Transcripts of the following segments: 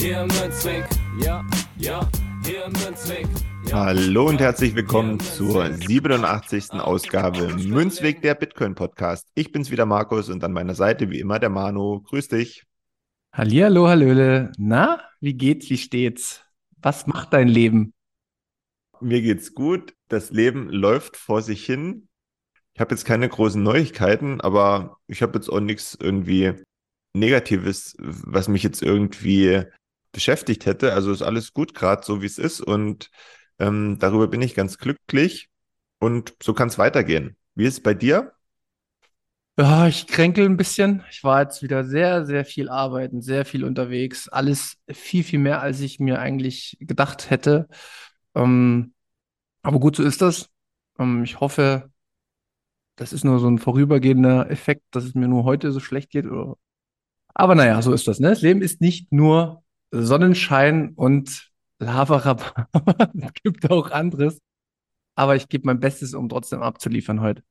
Hier im Münzweg, ja, ja, hier im Münzweg. Ja. Hallo und herzlich willkommen zur 87. Ausgabe Münzweg der Bitcoin Podcast. Ich bin's wieder Markus und an meiner Seite wie immer der Manu. Grüß dich. Hallihallo, Hallöle. Na, wie geht's, wie steht's? Was macht dein Leben? Mir geht's gut. Das Leben läuft vor sich hin. Ich habe jetzt keine großen Neuigkeiten, aber ich habe jetzt auch nichts irgendwie Negatives, was mich jetzt irgendwie beschäftigt hätte. Also ist alles gut gerade so, wie es ist. Und ähm, darüber bin ich ganz glücklich. Und so kann es weitergehen. Wie ist es bei dir? Ja, ich kränkel ein bisschen. Ich war jetzt wieder sehr, sehr viel arbeiten, sehr viel unterwegs. Alles viel, viel mehr, als ich mir eigentlich gedacht hätte. Ähm, aber gut, so ist das. Ähm, ich hoffe, das ist nur so ein vorübergehender Effekt, dass es mir nur heute so schlecht geht. Aber naja, so ist das. Ne? Das Leben ist nicht nur Sonnenschein und Lava es gibt auch anderes. Aber ich gebe mein Bestes, um trotzdem abzuliefern heute.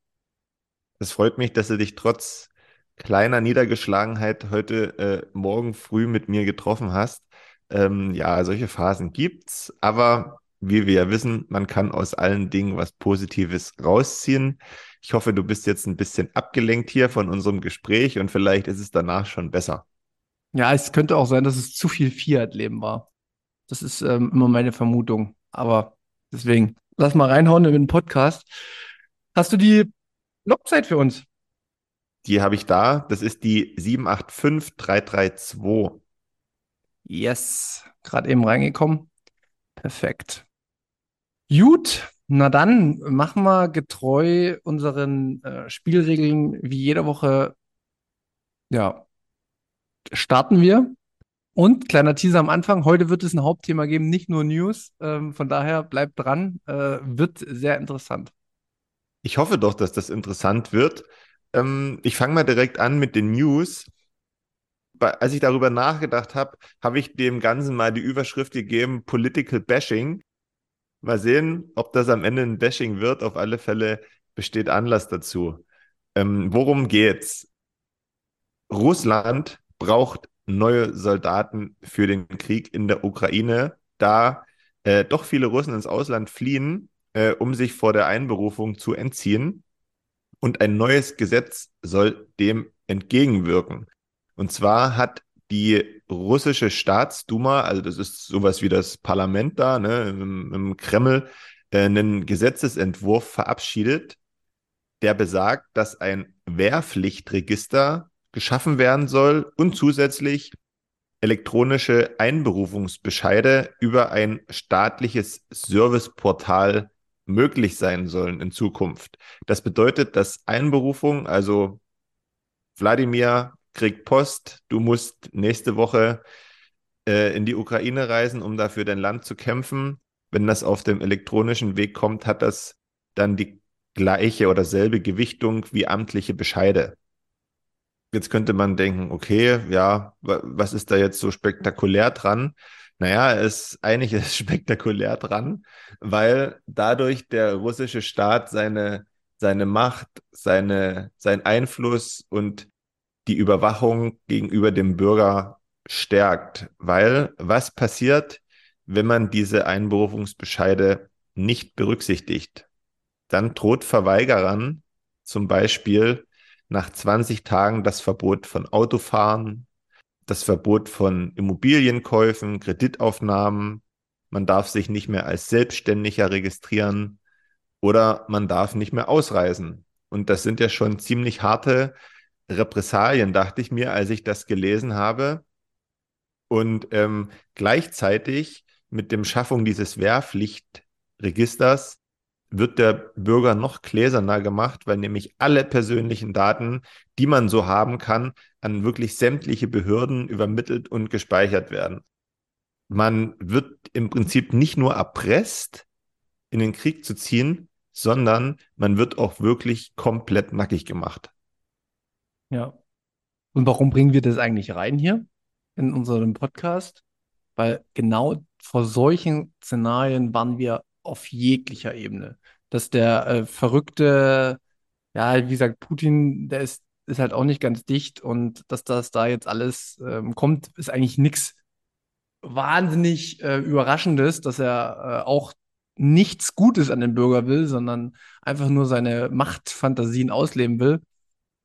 Es freut mich, dass du dich trotz kleiner Niedergeschlagenheit heute äh, morgen früh mit mir getroffen hast. Ähm, ja, solche Phasen gibt's, aber wie wir ja wissen, man kann aus allen Dingen was Positives rausziehen. Ich hoffe, du bist jetzt ein bisschen abgelenkt hier von unserem Gespräch und vielleicht ist es danach schon besser. Ja, es könnte auch sein, dass es zu viel Fiat-Leben war. Das ist ähm, immer meine Vermutung. Aber deswegen, lass mal reinhauen in den Podcast. Hast du die Logzeit für uns? Die habe ich da. Das ist die 785332. Yes, gerade eben reingekommen. Perfekt. Gut, na dann machen wir getreu unseren äh, Spielregeln wie jede Woche. Ja, starten wir. Und kleiner Teaser am Anfang, heute wird es ein Hauptthema geben, nicht nur News. Ähm, von daher bleibt dran, äh, wird sehr interessant. Ich hoffe doch, dass das interessant wird. Ähm, ich fange mal direkt an mit den News. Als ich darüber nachgedacht habe, habe ich dem Ganzen mal die Überschrift gegeben, Political Bashing. Mal sehen, ob das am Ende ein Bashing wird. Auf alle Fälle besteht Anlass dazu. Ähm, worum geht's? Russland braucht neue Soldaten für den Krieg in der Ukraine, da äh, doch viele Russen ins Ausland fliehen äh, um sich vor der Einberufung zu entziehen. Und ein neues Gesetz soll dem entgegenwirken. Und zwar hat die russische Staatsduma, also das ist sowas wie das Parlament da, ne, im, im Kreml, äh, einen Gesetzesentwurf verabschiedet, der besagt, dass ein Wehrpflichtregister geschaffen werden soll und zusätzlich elektronische Einberufungsbescheide über ein staatliches Serviceportal möglich sein sollen in Zukunft. Das bedeutet, dass Einberufung, also Wladimir kriegt Post, du musst nächste Woche äh, in die Ukraine reisen, um dafür dein Land zu kämpfen. Wenn das auf dem elektronischen Weg kommt, hat das dann die gleiche oder selbe Gewichtung wie amtliche Bescheide. Jetzt könnte man denken, okay, ja, was ist da jetzt so spektakulär dran? Naja, es ist einiges spektakulär dran, weil dadurch der russische Staat seine, seine Macht, seine, sein Einfluss und die Überwachung gegenüber dem Bürger stärkt. Weil was passiert, wenn man diese Einberufungsbescheide nicht berücksichtigt? Dann droht Verweigerern zum Beispiel nach 20 Tagen das Verbot von Autofahren, das Verbot von Immobilienkäufen, Kreditaufnahmen. Man darf sich nicht mehr als Selbstständiger registrieren oder man darf nicht mehr ausreisen. Und das sind ja schon ziemlich harte Repressalien, dachte ich mir, als ich das gelesen habe. Und ähm, gleichzeitig mit dem Schaffung dieses Wehrpflichtregisters wird der Bürger noch gläserner gemacht, weil nämlich alle persönlichen Daten, die man so haben kann, an wirklich sämtliche Behörden übermittelt und gespeichert werden. Man wird im Prinzip nicht nur erpresst, in den Krieg zu ziehen, sondern man wird auch wirklich komplett nackig gemacht. Ja. Und warum bringen wir das eigentlich rein hier in unserem Podcast? Weil genau vor solchen Szenarien waren wir auf jeglicher Ebene. Dass der äh, verrückte, ja, wie gesagt, Putin, der ist, ist halt auch nicht ganz dicht und dass das da jetzt alles ähm, kommt, ist eigentlich nichts wahnsinnig äh, Überraschendes, dass er äh, auch nichts Gutes an den Bürger will, sondern einfach nur seine Machtfantasien ausleben will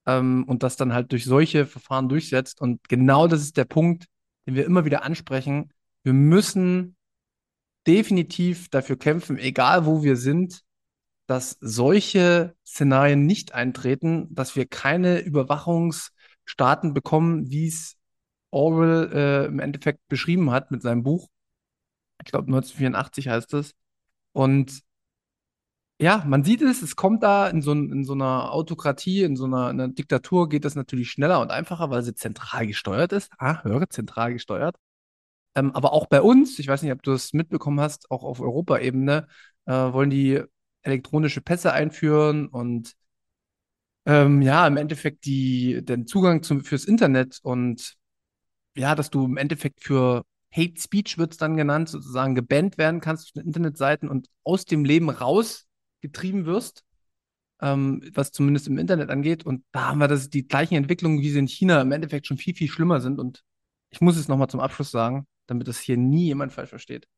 ähm, und das dann halt durch solche Verfahren durchsetzt. Und genau das ist der Punkt, den wir immer wieder ansprechen. Wir müssen definitiv dafür kämpfen, egal wo wir sind, dass solche Szenarien nicht eintreten, dass wir keine Überwachungsstaaten bekommen, wie es Orwell äh, im Endeffekt beschrieben hat mit seinem Buch. Ich glaube 1984 heißt es. Und ja, man sieht es, es kommt da in so, in so einer Autokratie, in so einer, in einer, Diktatur geht das natürlich schneller und einfacher, weil sie zentral gesteuert ist. Ah, höre, zentral gesteuert. Ähm, aber auch bei uns, ich weiß nicht, ob du es mitbekommen hast, auch auf Europaebene, äh, wollen die elektronische Pässe einführen und ähm, ja, im Endeffekt die, den Zugang zum, fürs Internet und ja, dass du im Endeffekt für Hate Speech wird es dann genannt, sozusagen gebannt werden kannst auf Internetseiten und aus dem Leben rausgetrieben wirst, ähm, was zumindest im Internet angeht. Und da haben wir das, die gleichen Entwicklungen, wie sie in China im Endeffekt schon viel, viel schlimmer sind. Und ich muss es nochmal zum Abschluss sagen, damit das hier nie jemand falsch versteht.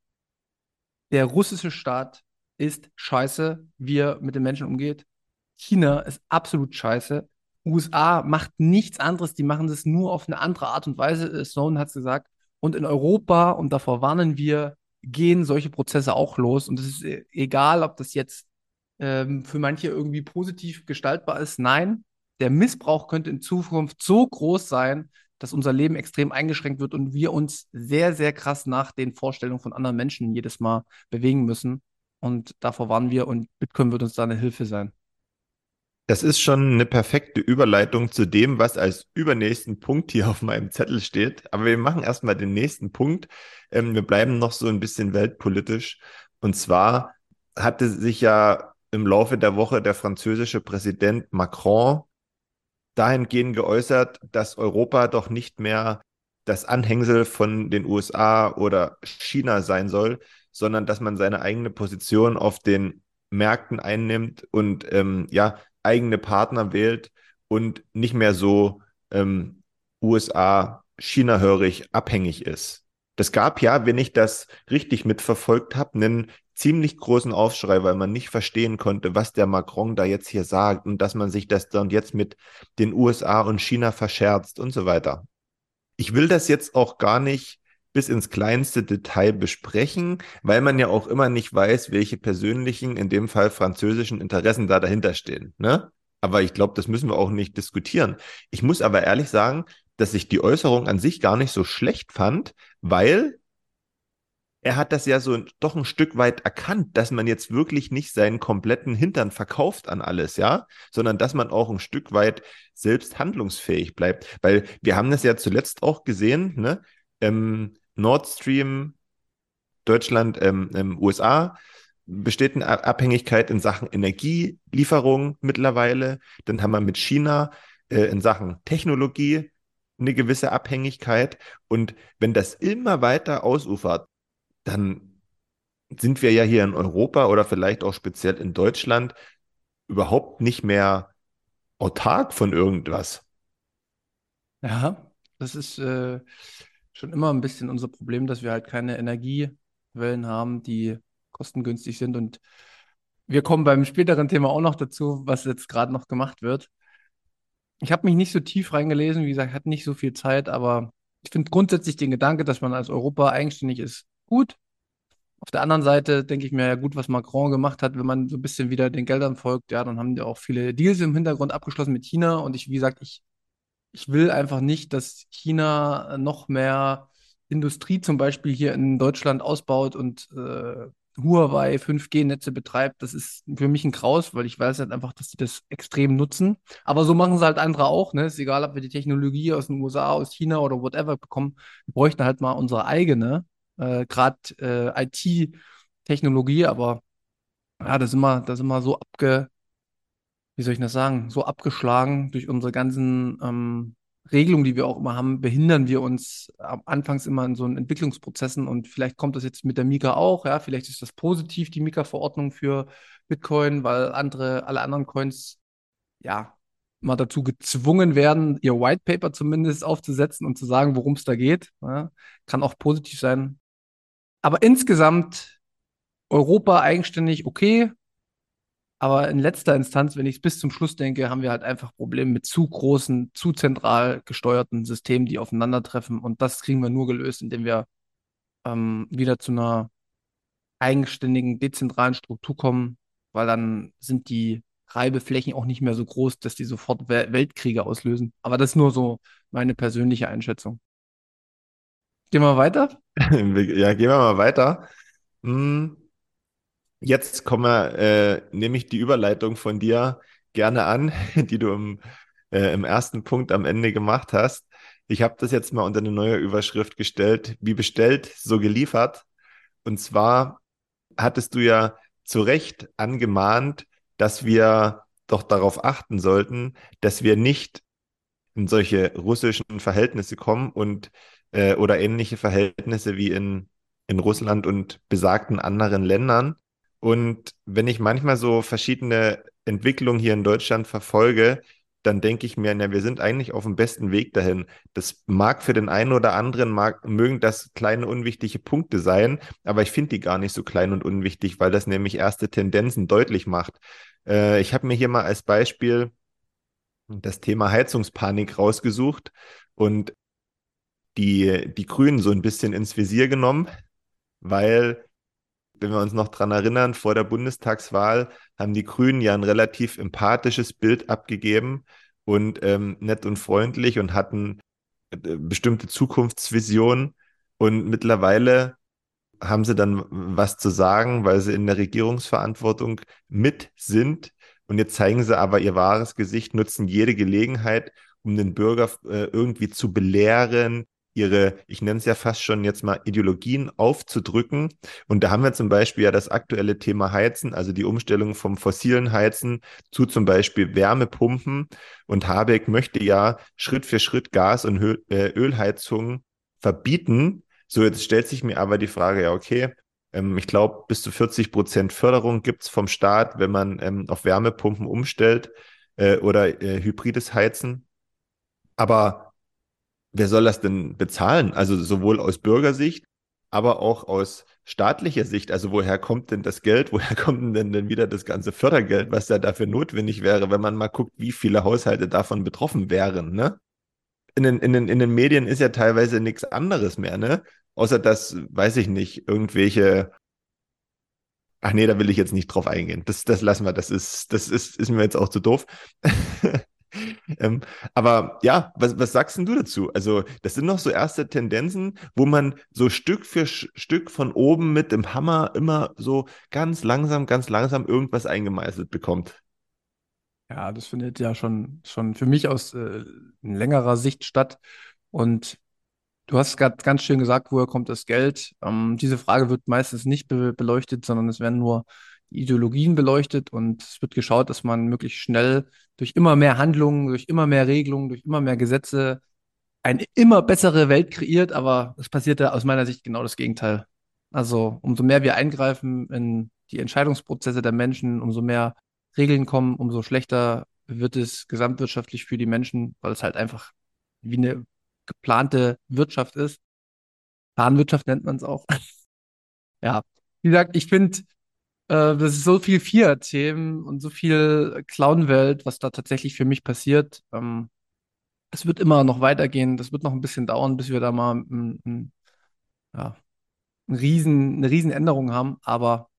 Der russische Staat ist scheiße, wie er mit den Menschen umgeht. China ist absolut scheiße. USA macht nichts anderes, die machen das nur auf eine andere Art und Weise. Snowden hat es gesagt. Und in Europa, und davor warnen wir, gehen solche Prozesse auch los. Und es ist e-, egal, ob das jetzt ähm, für manche irgendwie positiv gestaltbar ist. Nein, der Missbrauch könnte in Zukunft so groß sein, dass unser Leben extrem eingeschränkt wird und wir uns sehr, sehr krass nach den Vorstellungen von anderen Menschen jedes Mal bewegen müssen. Und davor warnen wir und Bitcoin wird uns da eine Hilfe sein. Das ist schon eine perfekte Überleitung zu dem, was als übernächsten Punkt hier auf meinem Zettel steht. Aber wir machen erstmal den nächsten Punkt. Ähm, wir bleiben noch so ein bisschen weltpolitisch. Und zwar hatte sich ja im Laufe der Woche der französische Präsident Macron dahingehend geäußert, dass Europa doch nicht mehr das Anhängsel von den USA oder China sein soll, sondern dass man seine eigene Position auf den Märkten einnimmt und ähm, ja eigene Partner wählt und nicht mehr so ähm, USA, China-hörig abhängig ist. Das gab ja, wenn ich das richtig mitverfolgt habe, einen ziemlich großen Aufschrei, weil man nicht verstehen konnte, was der Macron da jetzt hier sagt und dass man sich das dann jetzt mit den USA und China verscherzt und so weiter. Ich will das jetzt auch gar nicht bis ins kleinste Detail besprechen, weil man ja auch immer nicht weiß, welche persönlichen, in dem Fall französischen Interessen da dahinter stehen. Ne? Aber ich glaube, das müssen wir auch nicht diskutieren. Ich muss aber ehrlich sagen, dass ich die Äußerung an sich gar nicht so schlecht fand, weil er hat das ja so doch ein Stück weit erkannt, dass man jetzt wirklich nicht seinen kompletten Hintern verkauft an alles, ja, sondern dass man auch ein Stück weit selbst handlungsfähig bleibt. Weil wir haben das ja zuletzt auch gesehen, ne? Ähm, Nord Stream, Deutschland, ähm, ähm, USA, besteht eine Abhängigkeit in Sachen Energielieferung mittlerweile. Dann haben wir mit China äh, in Sachen Technologie eine gewisse Abhängigkeit. Und wenn das immer weiter ausufert, dann sind wir ja hier in Europa oder vielleicht auch speziell in Deutschland überhaupt nicht mehr autark von irgendwas. Ja, das ist äh, schon immer ein bisschen unser Problem, dass wir halt keine Energiequellen haben, die kostengünstig sind. Und wir kommen beim späteren Thema auch noch dazu, was jetzt gerade noch gemacht wird. Ich habe mich nicht so tief reingelesen, wie gesagt, hatte nicht so viel Zeit, aber ich finde grundsätzlich den Gedanke, dass man als Europa eigenständig ist, gut. Auf der anderen Seite denke ich mir, ja gut, was Macron gemacht hat, wenn man so ein bisschen wieder den Geldern folgt, ja, dann haben die auch viele Deals im Hintergrund abgeschlossen mit China. Und ich, wie gesagt, ich ich will einfach nicht, dass China noch mehr Industrie zum Beispiel hier in Deutschland ausbaut und äh, Huawei 5G-Netze betreibt, das ist für mich ein Graus, weil ich weiß halt einfach, dass sie das extrem nutzen. Aber so machen es halt andere auch. Ne? Ist egal, ob wir die Technologie aus den USA, aus China oder whatever bekommen. Wir bräuchten halt mal unsere eigene, äh, gerade äh, IT-Technologie. Aber ja, da sind wir, da sind wir so abge, wie soll ich das sagen, so abgeschlagen durch unsere ganzen ähm, Regelungen, die wir auch immer haben, behindern wir uns am anfangs immer in so einen Entwicklungsprozessen und vielleicht kommt das jetzt mit der Mika auch, ja, vielleicht ist das positiv, die Mika-Verordnung für Bitcoin, weil andere, alle anderen Coins, ja, mal dazu gezwungen werden, ihr White Paper zumindest aufzusetzen und zu sagen, worum es da geht. Ja, kann auch positiv sein. Aber insgesamt Europa eigenständig okay, aber in letzter Instanz, wenn ich es bis zum Schluss denke, haben wir halt einfach Probleme mit zu großen, zu zentral gesteuerten Systemen, die aufeinandertreffen. Und das kriegen wir nur gelöst, indem wir ähm, wieder zu einer eigenständigen, dezentralen Struktur kommen, weil dann sind die Reibeflächen auch nicht mehr so groß, dass die sofort Weltkriege auslösen. Aber das ist nur so meine persönliche Einschätzung. Gehen wir weiter? ja, gehen wir mal weiter. Hm. Jetzt kommen wir, äh, nehme ich die Überleitung von dir gerne an, die du im, äh, im ersten Punkt am Ende gemacht hast. Ich habe das jetzt mal unter eine neue Überschrift gestellt, wie bestellt, so geliefert. Und zwar hattest du ja zu Recht angemahnt, dass wir doch darauf achten sollten, dass wir nicht in solche russischen Verhältnisse kommen und äh, oder ähnliche Verhältnisse wie in, in Russland und besagten anderen Ländern, und wenn ich manchmal so verschiedene Entwicklungen hier in Deutschland verfolge, dann denke ich mir, na, wir sind eigentlich auf dem besten Weg dahin. Das mag für den einen oder anderen, mag, mögen das kleine unwichtige Punkte sein, aber ich finde die gar nicht so klein und unwichtig, weil das nämlich erste Tendenzen deutlich macht. Äh, ich habe mir hier mal als Beispiel das Thema Heizungspanik rausgesucht und die, die Grünen so ein bisschen ins Visier genommen, weil wenn wir uns noch dran erinnern, vor der Bundestagswahl haben die Grünen ja ein relativ empathisches Bild abgegeben und ähm, nett und freundlich und hatten äh, bestimmte Zukunftsvisionen. Und mittlerweile haben sie dann was zu sagen, weil sie in der Regierungsverantwortung mit sind. Und jetzt zeigen sie aber ihr wahres Gesicht, nutzen jede Gelegenheit, um den Bürger äh, irgendwie zu belehren, ihre, ich nenne es ja fast schon jetzt mal Ideologien aufzudrücken. Und da haben wir zum Beispiel ja das aktuelle Thema Heizen, also die Umstellung vom fossilen Heizen zu zum Beispiel Wärmepumpen. Und Habeck möchte ja Schritt für Schritt Gas- und äh, Ölheizungen verbieten. So, jetzt stellt sich mir aber die Frage, ja, okay, ähm, ich glaube, bis zu 40 Prozent Förderung gibt es vom Staat, wenn man ähm, auf Wärmepumpen umstellt äh, oder äh, hybrides Heizen. Aber wer soll das denn bezahlen? Also sowohl aus Bürgersicht, aber auch aus staatlicher Sicht. Also woher kommt denn das Geld? Woher kommt denn denn wieder das ganze Fördergeld, was da dafür notwendig wäre, wenn man mal guckt, wie viele Haushalte davon betroffen wären, ne? In den, in den, in den Medien ist ja teilweise nichts anderes mehr, ne? Außer dass, weiß ich nicht, irgendwelche Ach nee, da will ich jetzt nicht drauf eingehen. Das, das lassen wir. Das ist, das ist, ist mir jetzt auch zu doof. ähm, aber ja, was, was sagst denn du dazu? Also, das sind noch so erste Tendenzen, wo man so Stück für Stück von oben mit dem Hammer immer so ganz langsam, ganz langsam irgendwas eingemeißelt bekommt. Ja, das findet ja schon, schon für mich aus äh, längerer Sicht statt. Und du hast gerade ganz schön gesagt, woher kommt das Geld? Ähm, diese Frage wird meistens nicht be beleuchtet, sondern es werden nur Ideologien beleuchtet und es wird geschaut, dass man möglichst schnell durch immer mehr Handlungen, durch immer mehr Regelungen, durch immer mehr Gesetze eine immer bessere Welt kreiert, aber es passiert da aus meiner Sicht genau das Gegenteil. Also umso mehr wir eingreifen in die Entscheidungsprozesse der Menschen, umso mehr Regeln kommen, umso schlechter wird es gesamtwirtschaftlich für die Menschen, weil es halt einfach wie eine geplante Wirtschaft ist. Planwirtschaft nennt man es auch. ja, wie gesagt, ich finde, äh, das ist so viel Fiat-Themen und so viel Clown-Welt, was da tatsächlich für mich passiert. Ähm, es wird immer noch weitergehen. Das wird noch ein bisschen dauern, bis wir da mal ein, ein, ja, ein riesen, eine riesen Änderung haben. Aber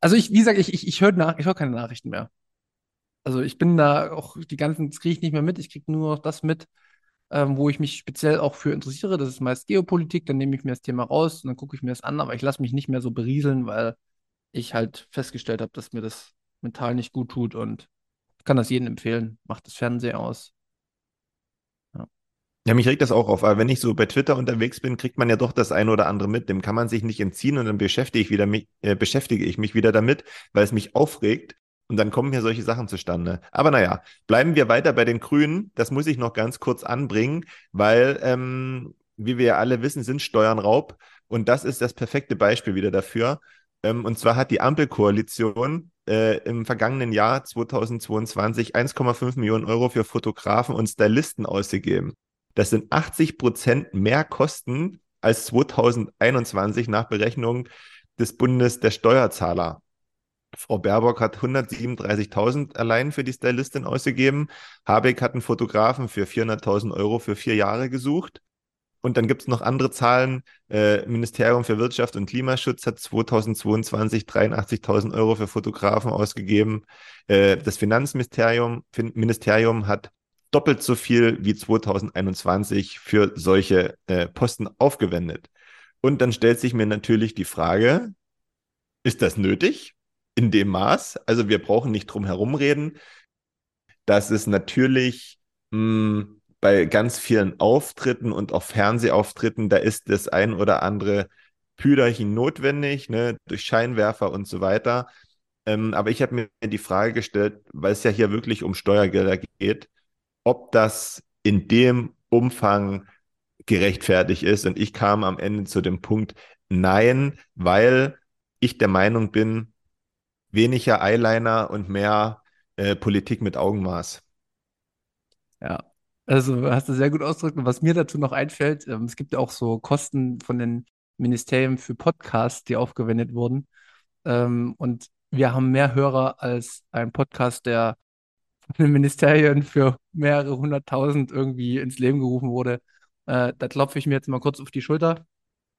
also ich, wie gesagt, ich, ich, ich höre nach, ich keine Nachrichten mehr. Also ich bin da auch die ganzen, das kriege ich nicht mehr mit. Ich kriege nur noch das mit, ähm, wo ich mich speziell auch für interessiere. Das ist meist Geopolitik. Dann nehme ich mir das Thema raus und dann gucke ich mir das an. Aber ich lasse mich nicht mehr so berieseln, weil ich halt festgestellt habe, dass mir das mental nicht gut tut und kann das jedem empfehlen. Macht das Fernsehen aus. Ja, mich regt das auch auf, aber wenn ich so bei Twitter unterwegs bin, kriegt man ja doch das eine oder andere mit. Dem kann man sich nicht entziehen und dann beschäftige ich, wieder mich, äh, beschäftige ich mich wieder damit, weil es mich aufregt und dann kommen hier solche Sachen zustande. Aber naja, bleiben wir weiter bei den Grünen. Das muss ich noch ganz kurz anbringen, weil, ähm, wie wir ja alle wissen, sind Steuern Raub und das ist das perfekte Beispiel wieder dafür. Ähm, und zwar hat die Ampelkoalition äh, im vergangenen Jahr 2022 1,5 Millionen Euro für Fotografen und Stylisten ausgegeben. Das sind 80 Prozent mehr Kosten als 2021 nach Berechnung des Bundes der Steuerzahler. Frau Baerbock hat 137.000 allein für die Stylistin ausgegeben. Habeck hat einen Fotografen für 400.000 Euro für vier Jahre gesucht. Und dann gibt es noch andere Zahlen. Äh, Ministerium für Wirtschaft und Klimaschutz hat 2022 83.000 Euro für Fotografen ausgegeben. Äh, das Finanzministerium fin Ministerium hat doppelt so viel wie 2021 für solche äh, Posten aufgewendet. Und dann stellt sich mir natürlich die Frage, ist das nötig in dem Maß? Also wir brauchen nicht drum herum reden, dass es natürlich mh, hm, bei ganz vielen Auftritten und auch Fernsehauftritten, da ist das ein oder andere Püderchen notwendig, ne, durch Scheinwerfer und so weiter. Ähm, aber ich habe mir die Frage gestellt, weil es ja hier wirklich um Steuergelder geht, ob das in dem Umfang gerechtfertigt ist. Und ich kam am Ende zu dem Punkt, nein, weil ich der Meinung bin, weniger Eyeliner und mehr äh, Politik mit Augenmaß. Ja, also hast du sehr gut ausgedrückt. Und was mir dazu noch einfällt, ähm, es gibt ja auch so Kosten von den Ministerien für Podcasts, die aufgewendet wurden. Ähm, und wir haben mehr Hörer als ein Podcast, der von den Ministerien für mehrere hunderttausend irgendwie ins Leben gerufen wurde. Äh, da klopfe ich mir jetzt mal kurz auf die Schulter.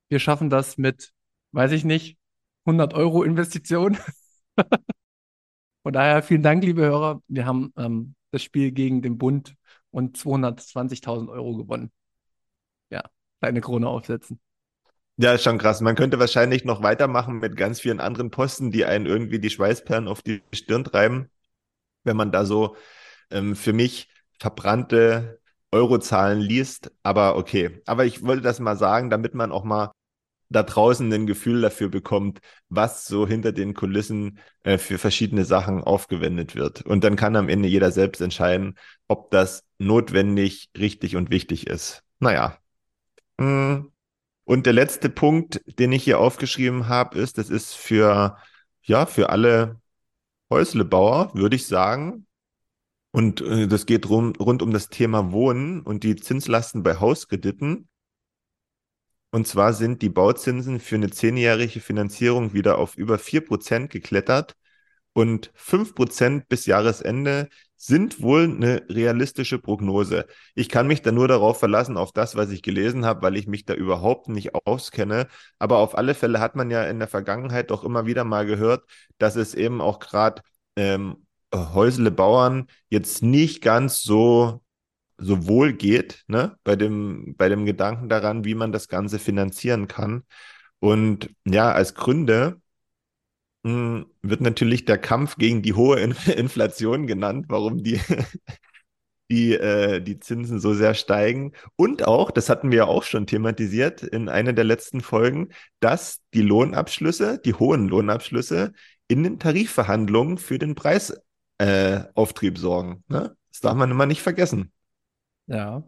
Wir schaffen das mit, weiß ich nicht, 100 Euro Investition. Von daher vielen Dank, liebe Hörer. Wir haben ähm, das Spiel gegen den Bund und 220.000 Euro gewonnen. Ja, kleine Krone aufsetzen. Ja, ist schon krass. Man könnte wahrscheinlich noch weitermachen mit ganz vielen anderen Posten, die einen irgendwie die Schweißperlen auf die Stirn treiben wenn man da so ähm, für mich verbrannte Eurozahlen liest. Aber okay. Aber ich wollte das mal sagen, damit man auch mal da draußen ein Gefühl dafür bekommt, was so hinter den Kulissen äh, für verschiedene Sachen aufgewendet wird. Und dann kann am Ende jeder selbst entscheiden, ob das notwendig, richtig und wichtig ist. Naja. Hm. Und der letzte Punkt, den ich hier aufgeschrieben habe, ist, das ist für, ja, für alle Häuslebauer, würde ich sagen. Und äh, das geht rum, rund um das Thema Wohnen und die Zinslasten bei Hauskrediten. Und zwar sind die Bauzinsen für eine zehnjährige Finanzierung wieder auf über 4% geklettert und 5% bis Jahresende sind wohl eine realistische Prognose. Ich kann mich da nur darauf verlassen, auf das, was ich gelesen habe, weil ich mich da überhaupt nicht auskenne. Aber auf alle Fälle hat man ja in der Vergangenheit doch immer wieder mal gehört, dass es eben auch gerade ähm, Häusle Bauern jetzt nicht ganz so, so wohl geht, ne? bei, dem, bei dem Gedanken daran, wie man das Ganze finanzieren kann. Und ja, als Gründe hm, wird natürlich der Kampf gegen die hohe Inflation genannt, warum die, die, äh, die Zinsen so sehr steigen. Und auch, das hatten wir ja auch schon thematisiert in einer der letzten Folgen, dass die Lohnabschlüsse, die hohen Lohnabschlüsse in den Tarifverhandlungen für den Preisauftrieb äh, sorgen. Ne? Das darf man immer nicht vergessen. Ja.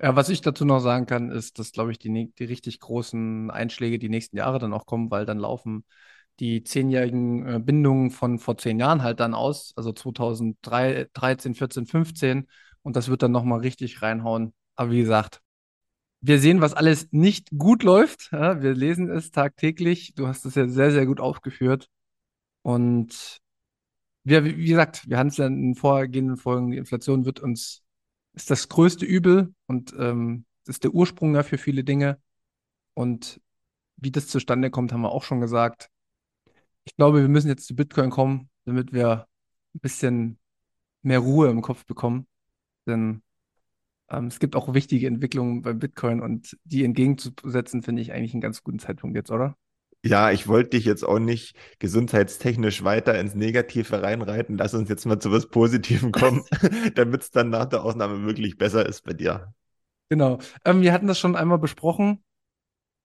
Ja, was ich dazu noch sagen kann, ist, dass, glaube ich, die, die richtig großen Einschläge die nächsten Jahre dann auch kommen, weil dann laufen die zehnjährigen äh, Bindungen von vor zehn Jahren halt dann aus, also 2013, 14, 15 und das wird dann nochmal richtig reinhauen. Aber wie gesagt, wir sehen, was alles nicht gut läuft. Ja, wir lesen es tagtäglich. Du hast es ja sehr, sehr gut aufgeführt. Und wir, wie gesagt, wir hatten es ja in den vorhergehenden Folgen, die Inflation wird uns, ist das größte Übel und ähm, ist der Ursprung ja für viele Dinge. Und wie das zustande kommt, haben wir auch schon gesagt ich glaube, wir müssen jetzt zu Bitcoin kommen, damit wir ein bisschen mehr Ruhe im Kopf bekommen. Denn ähm, es gibt auch wichtige Entwicklungen bei Bitcoin und die entgegenzusetzen, finde ich eigentlich einen ganz guten Zeitpunkt jetzt, oder? Ja, ich wollte dich jetzt auch nicht gesundheitstechnisch weiter ins Negative reinreiten. Lass uns jetzt mal zu was Positivem kommen, damit es dann nach der Ausnahme wirklich besser ist bei dir. Genau. Ähm, wir hatten das schon einmal besprochen.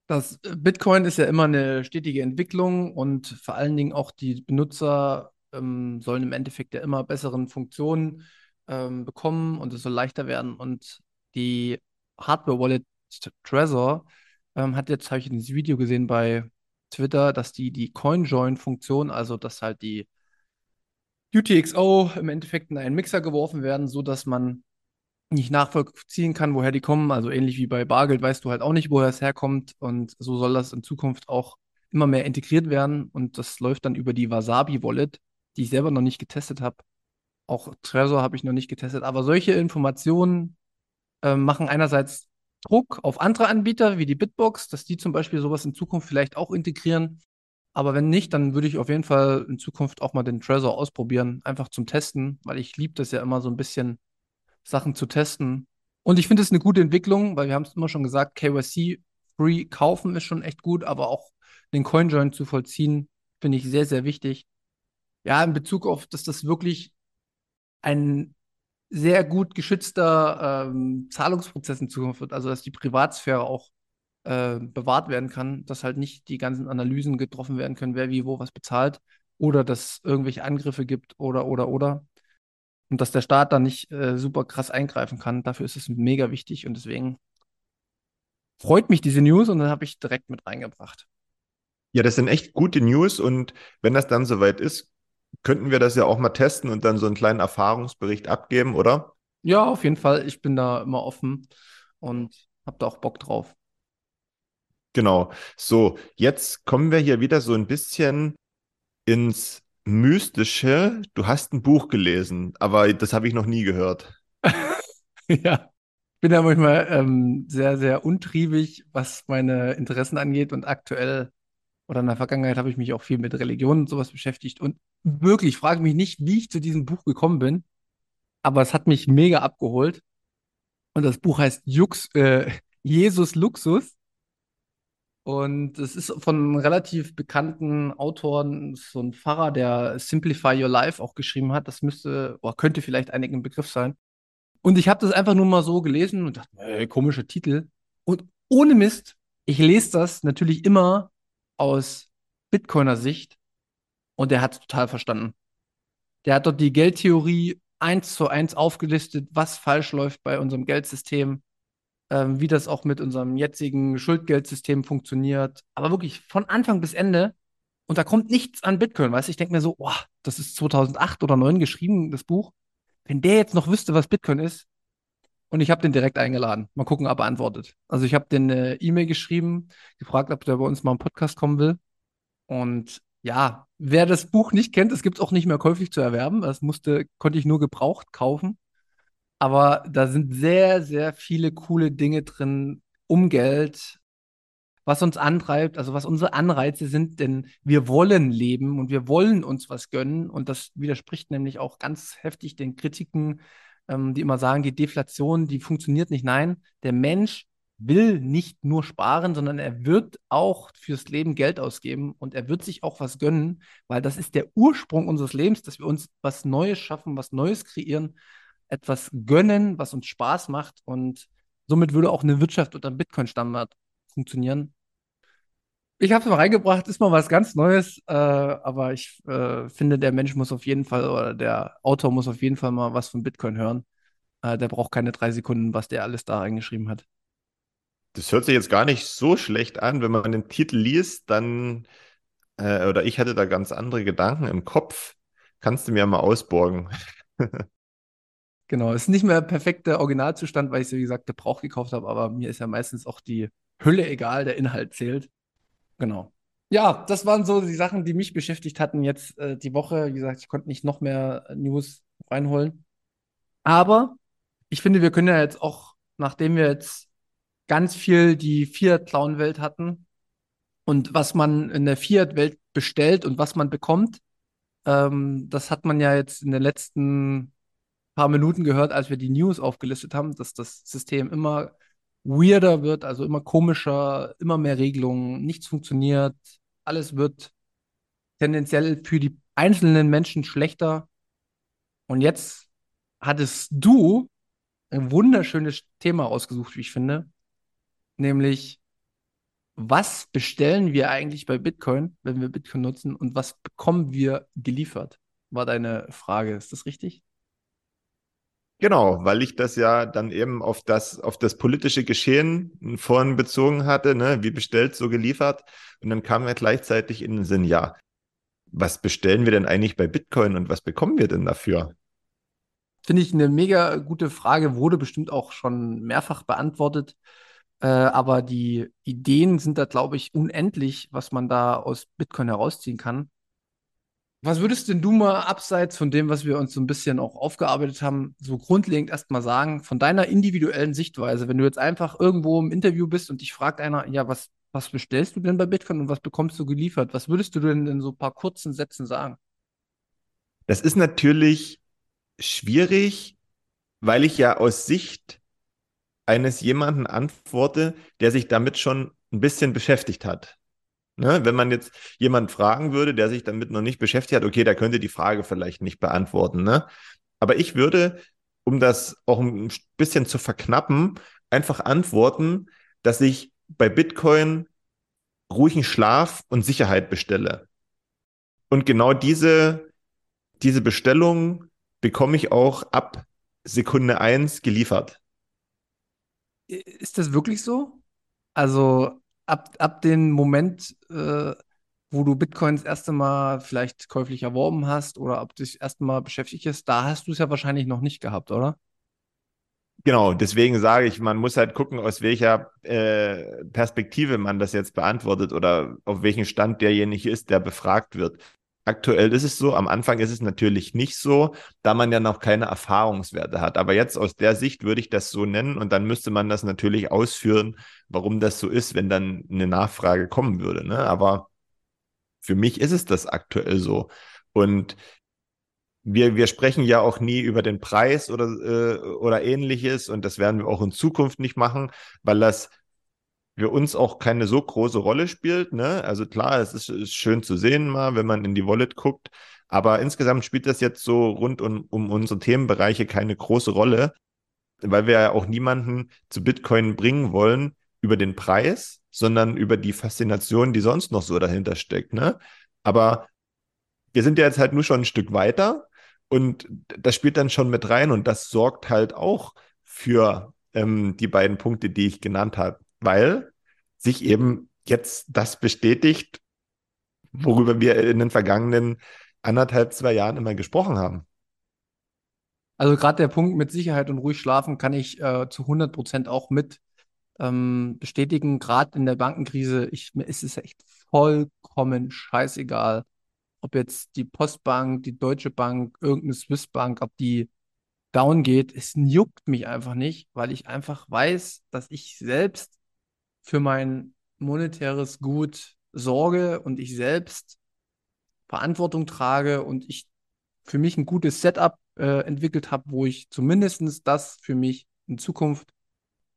Das äh, Bitcoin ist ja immer eine stetige Entwicklung und vor allen Dingen auch die Benutzer ähm, sollen im Endeffekt ja immer besseren Funktionen ähm, bekommen und es soll leichter werden. Und die Hardware-Wallet Trezor ähm, hat jetzt, habe ich in diesem Video gesehen bei Twitter, dass die die CoinJoin-Funktion, also dass halt die UTXO im Endeffekt in einen Mixer geworfen werden, sodass man nicht nachvollziehen kann, woher die kommen. Also ähnlich wie bei Bargeld weißt du halt auch nicht, woher es herkommt. Und so soll das in Zukunft auch immer mehr integriert werden. Und das läuft dann über die Wasabi-Wallet, die ich selber noch nicht getestet habe. Auch Trezor habe ich noch nicht getestet. Aber solche Informationen äh, machen einerseits Druck auf andere Anbieter wie die Bitbox, dass die zum Beispiel sowas in Zukunft vielleicht auch integrieren. Aber wenn nicht, dann würde ich auf jeden Fall in Zukunft auch mal den Trezor ausprobieren, einfach zum Testen, weil ich liebe das ja immer so ein bisschen, Sachen zu testen. Und ich finde es eine gute Entwicklung, weil wir haben es immer schon gesagt, KYC-free kaufen ist schon echt gut, aber auch den CoinJoin zu vollziehen, finde ich sehr, sehr wichtig. Ja, in Bezug auf, dass das wirklich ein sehr gut geschützter ähm, Zahlungsprozess in Zukunft wird, also dass die Privatsphäre auch äh, bewahrt werden kann, dass halt nicht die ganzen Analysen getroffen werden können, wer wie wo was bezahlt oder dass irgendwelche Angriffe gibt oder oder oder und dass der Staat da nicht äh, super krass eingreifen kann. Dafür ist es mega wichtig und deswegen freut mich diese News und dann habe ich direkt mit reingebracht. Ja, das sind echt gute News und wenn das dann soweit ist, könnten wir das ja auch mal testen und dann so einen kleinen Erfahrungsbericht abgeben, oder? Ja, auf jeden Fall. Ich bin da immer offen und habe da auch Bock drauf. Genau. So, jetzt kommen wir hier wieder so ein bisschen ins Mystische. Du hast ein Buch gelesen, aber das habe ich noch nie gehört. ja, ich bin ja manchmal ähm, sehr, sehr untriebig, was meine Interessen angeht und aktuell oder in der Vergangenheit habe ich mich auch viel mit Religion und sowas beschäftigt und wirklich, frage mich nicht, wie ich zu diesem Buch gekommen bin, aber es hat mich mega abgeholt. Und das Buch heißt Jux, äh, Jesus Luxus. Und es ist von relativ bekannten Autoren, so ein Pfarrer, der Simplify Your Life auch geschrieben hat. Das müsste, oder könnte vielleicht einigen ein Begriff sein. Und ich habe das einfach nur mal so gelesen und dachte, ey, komischer Titel. Und ohne Mist, ich lese das natürlich immer aus Bitcoiner Sicht und der hat es total verstanden. Der hat dort die Geldtheorie eins zu eins aufgelistet, was falsch läuft bei unserem Geldsystem, ähm, wie das auch mit unserem jetzigen Schuldgeldsystem funktioniert. Aber wirklich von Anfang bis Ende. Und da kommt nichts an Bitcoin, weißt du? Ich denke mir so, oh, das ist 2008 oder 2009 geschrieben, das Buch. Wenn der jetzt noch wüsste, was Bitcoin ist, und ich habe den direkt eingeladen. Mal gucken, ob er antwortet. Also ich habe den eine E-Mail geschrieben, gefragt, ob der bei uns mal im Podcast kommen will. Und ja, wer das Buch nicht kennt, es gibt es auch nicht mehr käuflich zu erwerben. Das musste, konnte ich nur gebraucht kaufen. Aber da sind sehr, sehr viele coole Dinge drin um Geld, was uns antreibt, also was unsere Anreize sind, denn wir wollen leben und wir wollen uns was gönnen. Und das widerspricht nämlich auch ganz heftig den Kritiken, ähm, die immer sagen, die Deflation, die funktioniert nicht. Nein, der Mensch will nicht nur sparen, sondern er wird auch fürs Leben Geld ausgeben und er wird sich auch was gönnen, weil das ist der Ursprung unseres Lebens, dass wir uns was Neues schaffen, was Neues kreieren, etwas gönnen, was uns Spaß macht und somit würde auch eine Wirtschaft unter Bitcoin-Standard funktionieren. Ich habe es mal reingebracht, ist mal was ganz Neues, äh, aber ich äh, finde, der Mensch muss auf jeden Fall oder der Autor muss auf jeden Fall mal was von Bitcoin hören. Äh, der braucht keine drei Sekunden, was der alles da reingeschrieben hat. Das hört sich jetzt gar nicht so schlecht an, wenn man den Titel liest, dann, äh, oder ich hatte da ganz andere Gedanken im Kopf. Kannst du mir mal ausborgen? genau, ist nicht mehr perfekter Originalzustand, weil ich, wie gesagt, der Brauch gekauft habe, aber mir ist ja meistens auch die Hülle egal, der Inhalt zählt. Genau. Ja, das waren so die Sachen, die mich beschäftigt hatten jetzt äh, die Woche. Wie gesagt, ich konnte nicht noch mehr News reinholen. Aber ich finde, wir können ja jetzt auch, nachdem wir jetzt ganz viel die Fiat-Clown-Welt hatten und was man in der Fiat-Welt bestellt und was man bekommt, ähm, das hat man ja jetzt in den letzten paar Minuten gehört, als wir die News aufgelistet haben, dass das System immer weirder wird, also immer komischer, immer mehr Regelungen, nichts funktioniert, alles wird tendenziell für die einzelnen Menschen schlechter. Und jetzt hattest du ein wunderschönes Thema ausgesucht, wie ich finde, nämlich was bestellen wir eigentlich bei Bitcoin, wenn wir Bitcoin nutzen und was bekommen wir geliefert? War deine Frage, ist das richtig? Genau, weil ich das ja dann eben auf das, auf das politische Geschehen vorhin bezogen hatte, ne, wie bestellt, so geliefert. Und dann kam mir gleichzeitig in den Sinn, ja, was bestellen wir denn eigentlich bei Bitcoin und was bekommen wir denn dafür? Finde ich eine mega gute Frage, wurde bestimmt auch schon mehrfach beantwortet. Äh, aber die Ideen sind da, glaube ich, unendlich, was man da aus Bitcoin herausziehen kann. Was würdest denn du mal abseits von dem, was wir uns so ein bisschen auch aufgearbeitet haben, so grundlegend erstmal sagen, von deiner individuellen Sichtweise, wenn du jetzt einfach irgendwo im Interview bist und dich fragt einer, ja, was, was bestellst du denn bei Bitcoin und was bekommst du geliefert? Was würdest du denn in so ein paar kurzen Sätzen sagen? Das ist natürlich schwierig, weil ich ja aus Sicht eines jemanden antworte, der sich damit schon ein bisschen beschäftigt hat. Ne? Wenn man jetzt jemand fragen würde, der sich damit noch nicht beschäftigt hat, okay, der könnte die Frage vielleicht nicht beantworten. Ne? Aber ich würde, um das auch ein bisschen zu verknappen, einfach antworten, dass ich bei Bitcoin ruhigen Schlaf und Sicherheit bestelle. Und genau diese, diese Bestellung bekomme ich auch ab Sekunde eins geliefert. Ist das wirklich so? Also ab, ab dem Moment, äh, wo du Bitcoin das erste Mal vielleicht käuflich erworben hast oder ob du dich erste Mal beschäftigt hast, da hast du es ja wahrscheinlich noch nicht gehabt, oder? Genau, deswegen sage ich, man muss halt gucken, aus welcher äh, Perspektive man das jetzt beantwortet oder auf welchen Stand derjenige ist, der befragt wird. Aktuell ist es so, am Anfang ist es natürlich nicht so, da man ja noch keine Erfahrungswerte hat. Aber jetzt aus der Sicht würde ich das so nennen und dann müsste man das natürlich ausführen, warum das so ist, wenn dann eine Nachfrage kommen würde. Ne? Aber für mich ist es das aktuell so. Und wir, wir sprechen ja auch nie über den Preis oder, äh, oder ähnliches und das werden wir auch in Zukunft nicht machen, weil das für uns auch keine so große Rolle spielt. Ne? Also klar, es ist, ist, schön zu sehen mal, wenn man in die Wallet guckt, aber insgesamt spielt das jetzt so rund um, um unsere Themenbereiche keine große Rolle, weil wir ja auch niemanden zu Bitcoin bringen wollen über den Preis, sondern über die Faszination, die sonst noch so dahinter steckt. Ne? Aber wir sind ja jetzt halt nur schon ein Stück weiter und das spielt dann schon mit rein und das sorgt halt auch für ähm, die beiden Punkte, die ich genannt habe weil sich eben jetzt das bestätigt, worüber wir in den vergangenen anderthalb, zwei Jahren immer gesprochen haben. Also gerade der Punkt mit Sicherheit und ruhig schlafen kann ich äh, zu 100 Prozent auch mit ähm, bestätigen. Gerade in der Bankenkrise, ich, mir ist es echt vollkommen scheißegal, ob jetzt die Postbank, die Deutsche Bank, irgendeine Swissbank, ob die down geht. Es juckt mich einfach nicht, weil ich einfach weiß, dass ich selbst für mein monetäres Gut sorge und ich selbst Verantwortung trage und ich für mich ein gutes Setup äh, entwickelt habe, wo ich zumindest das für mich in Zukunft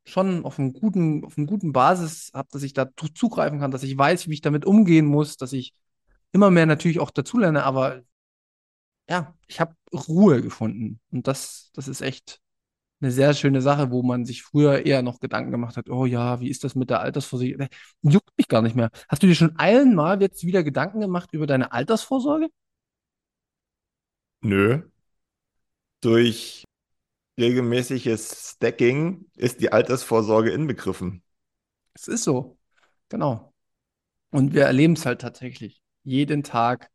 schon auf einem guten, auf einem guten Basis habe, dass ich da zugreifen kann, dass ich weiß, wie ich damit umgehen muss, dass ich immer mehr natürlich auch dazulerne, aber ja, ich habe Ruhe gefunden und das, das ist echt eine sehr schöne Sache, wo man sich früher eher noch Gedanken gemacht hat, oh ja, wie ist das mit der Altersvorsorge? Juckt mich gar nicht mehr. Hast du dir schon einmal jetzt wieder Gedanken gemacht über deine Altersvorsorge? Nö. Durch regelmäßiges Stacking ist die Altersvorsorge inbegriffen. Es ist so. Genau. Und wir erleben es halt tatsächlich jeden Tag,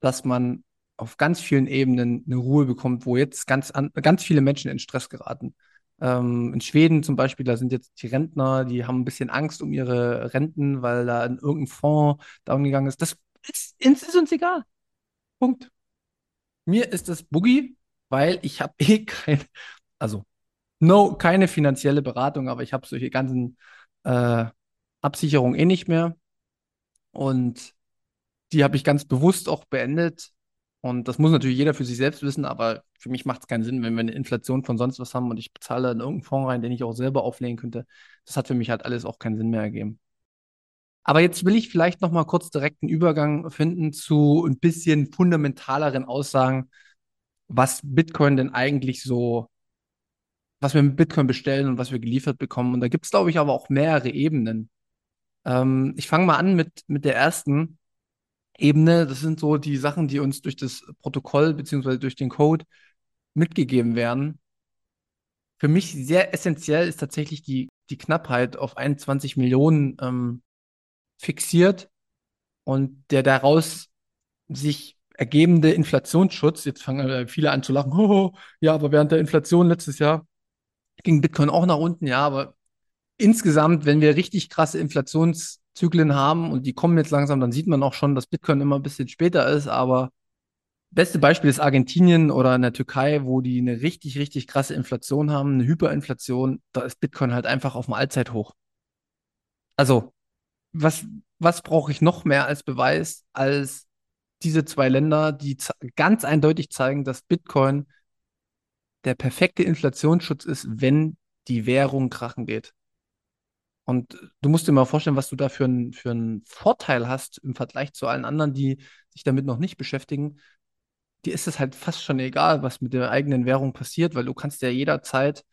dass man auf ganz vielen Ebenen eine Ruhe bekommt, wo jetzt ganz, an, ganz viele Menschen in Stress geraten. Ähm, in Schweden zum Beispiel, da sind jetzt die Rentner, die haben ein bisschen Angst um ihre Renten, weil da in irgendein Fonds down gegangen ist. Das ist, ist uns egal. Punkt. Mir ist das Boogie, weil ich habe eh kein, also no, keine finanzielle Beratung, aber ich habe solche ganzen äh, Absicherungen eh nicht mehr. Und die habe ich ganz bewusst auch beendet, und das muss natürlich jeder für sich selbst wissen, aber für mich macht es keinen Sinn, wenn wir eine Inflation von sonst was haben und ich bezahle in irgendeinen Fonds rein, den ich auch selber auflegen könnte. Das hat für mich halt alles auch keinen Sinn mehr ergeben. Aber jetzt will ich vielleicht noch mal kurz direkt einen Übergang finden zu ein bisschen fundamentaleren Aussagen, was Bitcoin denn eigentlich so, was wir mit Bitcoin bestellen und was wir geliefert bekommen. Und da gibt es, glaube ich, aber auch mehrere Ebenen. Ähm, ich fange mal an mit, mit der ersten Ebene. Das sind so die Sachen, die uns durch das Protokoll beziehungsweise durch den Code mitgegeben werden. Für mich sehr essentiell ist tatsächlich die, die Knappheit auf 21 Millionen ähm, fixiert und der daraus sich ergebende Inflationsschutz, jetzt fangen viele an zu lachen, oh, ja, aber während der Inflation letztes Jahr ging Bitcoin auch nach unten, ja, aber insgesamt, wenn wir richtig krasse Inflationszyklen haben und die kommen jetzt langsam, dann sieht man auch schon, dass Bitcoin immer ein bisschen später ist, aber beste Beispiel ist Argentinien oder in der Türkei, wo die eine richtig, richtig krasse Inflation haben, eine Hyperinflation, da ist Bitcoin halt einfach auf dem Allzeithoch. Also was, was brauche ich noch mehr als Beweis als diese zwei Länder, die ganz eindeutig zeigen, dass Bitcoin der perfekte Inflationsschutz ist, wenn die Währung krachen geht. Und du musst dir mal vorstellen, was du da für, ein, für einen Vorteil hast im Vergleich zu allen anderen, die sich damit noch nicht beschäftigen. Dir ist es halt fast schon egal, was mit der eigenen Währung passiert, weil du kannst ja jederzeit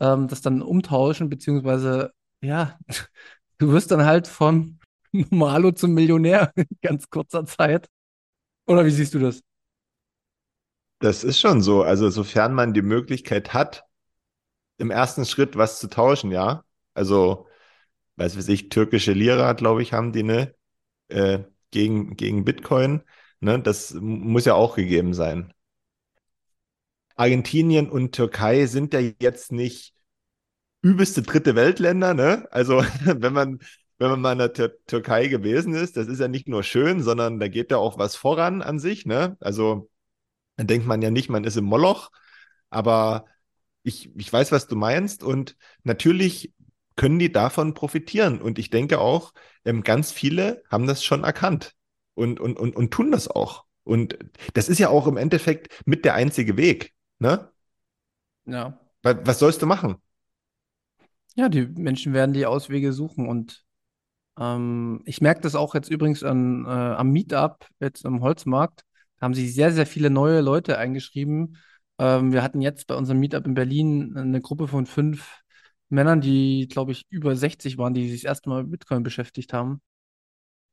ähm, das dann umtauschen, beziehungsweise ja, du wirst dann halt von Normalo zum Millionär in ganz kurzer Zeit. Oder wie siehst du das? Das ist schon so. Also, sofern man die Möglichkeit hat, im ersten Schritt was zu tauschen, ja. Also, weiß weiß ich, türkische Lira, glaube ich, haben die, ne? Äh, gegen, gegen Bitcoin. Ne? Das muss ja auch gegeben sein. Argentinien und Türkei sind ja jetzt nicht übelste dritte Weltländer, ne? Also wenn man, wenn man mal in der Tür Türkei gewesen ist, das ist ja nicht nur schön, sondern da geht ja auch was voran an sich, ne? Also dann denkt man ja nicht, man ist im Moloch, aber ich, ich weiß, was du meinst und natürlich können die davon profitieren und ich denke auch, ähm, ganz viele haben das schon erkannt und, und, und, und tun das auch. Und das ist ja auch im Endeffekt mit der einzige Weg, ne? Ja. Was sollst du machen? Ja, die Menschen werden die Auswege suchen und ähm, ich merke das auch jetzt übrigens an, äh, am Meetup, jetzt am Holzmarkt. Da haben sich sehr, sehr viele neue Leute eingeschrieben. Ähm, wir hatten jetzt bei unserem Meetup in Berlin eine Gruppe von fünf Männern, die, glaube ich, über 60 waren, die sich das erste Mal mit Bitcoin beschäftigt haben.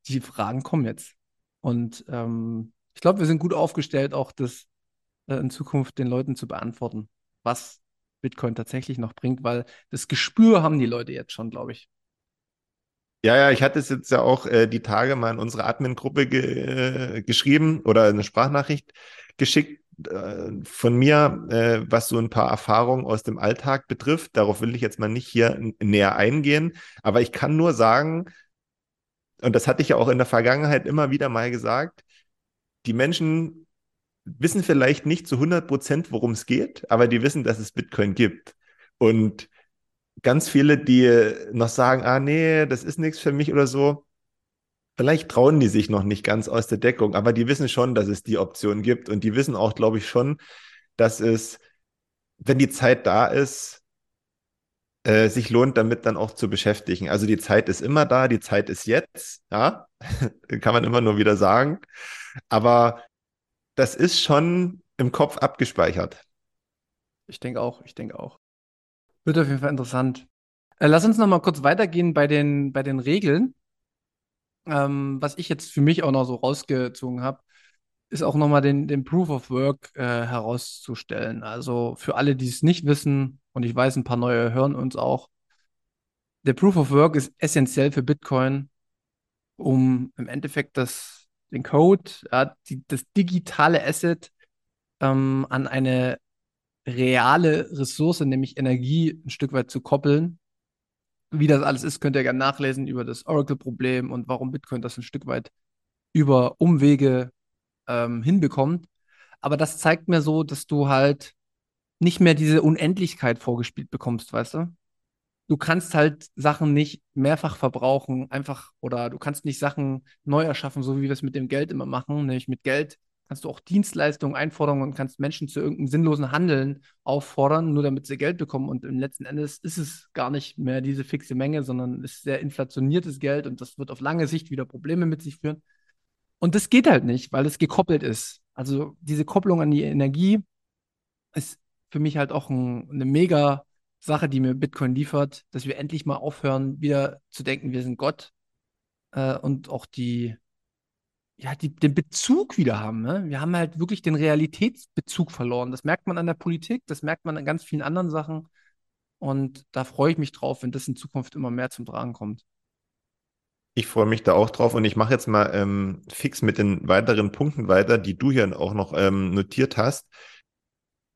Die Fragen kommen jetzt. Und ähm, ich glaube, wir sind gut aufgestellt, auch das äh, in Zukunft den Leuten zu beantworten, was Bitcoin tatsächlich noch bringt, weil das Gespür haben die Leute jetzt schon, glaube ich. Ja, ja, ich hatte es jetzt ja auch äh, die Tage mal in unsere Admin-Gruppe ge äh, geschrieben oder eine Sprachnachricht geschickt von mir, äh, was so ein paar Erfahrungen aus dem Alltag betrifft. Darauf will ich jetzt mal nicht hier näher eingehen, aber ich kann nur sagen, und das hatte ich ja auch in der Vergangenheit immer wieder mal gesagt, die Menschen wissen vielleicht nicht zu 100 Prozent, worum es geht, aber die wissen, dass es Bitcoin gibt. Und ganz viele, die noch sagen, ah nee, das ist nichts für mich oder so, vielleicht trauen die sich noch nicht ganz aus der Deckung, aber die wissen schon, dass es die Option gibt und die wissen auch, glaube ich, schon, dass es, wenn die Zeit da ist, äh, sich lohnt, damit dann auch zu beschäftigen. Also die Zeit ist immer da, die Zeit ist jetzt, ja, kann man immer nur wieder sagen. Aber das ist schon im Kopf abgespeichert. Ich denke auch, ich denke auch. Wird auf jeden Fall interessant. Äh, lass uns noch mal kurz weitergehen bei den, bei den Regeln. Ähm, was ich jetzt für mich auch noch so rausgezogen habe, ist auch noch mal den, den Proof of Work äh, herauszustellen. Also für alle, die es nicht wissen, und ich weiß, ein paar neue hören uns auch, der Proof of Work ist essentiell für Bitcoin, um im Endeffekt das den Code, ja, die, das digitale Asset ähm, an eine reale Ressource, nämlich Energie, ein Stück weit zu koppeln. Wie das alles ist, könnt ihr gerne nachlesen über das Oracle-Problem und warum Bitcoin das ein Stück weit über Umwege ähm, hinbekommt. Aber das zeigt mir so, dass du halt nicht mehr diese Unendlichkeit vorgespielt bekommst, weißt du? du kannst halt Sachen nicht mehrfach verbrauchen, einfach, oder du kannst nicht Sachen neu erschaffen, so wie wir es mit dem Geld immer machen, nämlich mit Geld kannst du auch Dienstleistungen einfordern und kannst Menschen zu irgendeinem sinnlosen Handeln auffordern, nur damit sie Geld bekommen. Und im letzten Endes ist es gar nicht mehr diese fixe Menge, sondern ist sehr inflationiertes Geld und das wird auf lange Sicht wieder Probleme mit sich führen. Und das geht halt nicht, weil es gekoppelt ist. Also diese Kopplung an die Energie ist für mich halt auch ein, eine mega Sache, die mir Bitcoin liefert, dass wir endlich mal aufhören, wieder zu denken, wir sind Gott äh, und auch die ja, die, den Bezug wieder haben. Ne? Wir haben halt wirklich den Realitätsbezug verloren. Das merkt man an der Politik, das merkt man an ganz vielen anderen Sachen. Und da freue ich mich drauf, wenn das in Zukunft immer mehr zum Tragen kommt. Ich freue mich da auch drauf und ich mache jetzt mal ähm, fix mit den weiteren Punkten weiter, die du hier auch noch ähm, notiert hast.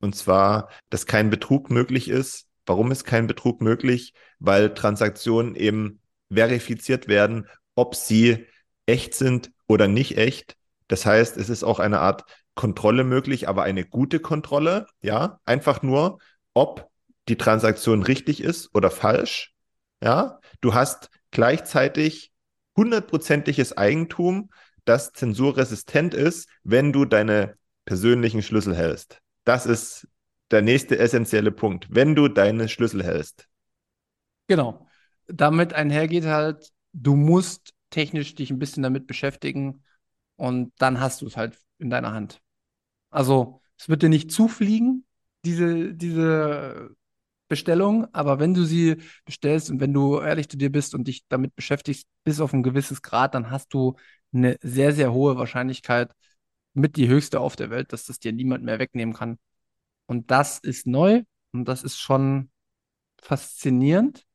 Und zwar, dass kein Betrug möglich ist. Warum ist kein Betrug möglich? Weil Transaktionen eben verifiziert werden, ob sie echt sind oder nicht echt. Das heißt, es ist auch eine Art Kontrolle möglich, aber eine gute Kontrolle. Ja, einfach nur, ob die Transaktion richtig ist oder falsch. Ja, du hast gleichzeitig hundertprozentiges Eigentum, das zensurresistent ist, wenn du deine persönlichen Schlüssel hältst. Das ist der nächste essentielle Punkt, wenn du deine Schlüssel hältst. Genau. Damit einhergeht halt, du musst technisch dich ein bisschen damit beschäftigen und dann hast du es halt in deiner Hand. Also es wird dir nicht zufliegen, diese, diese Bestellung, aber wenn du sie bestellst und wenn du ehrlich zu dir bist und dich damit beschäftigst, bis auf ein gewisses Grad, dann hast du eine sehr, sehr hohe Wahrscheinlichkeit, mit die höchste auf der Welt, dass das dir niemand mehr wegnehmen kann. Und das ist neu und das ist schon faszinierend.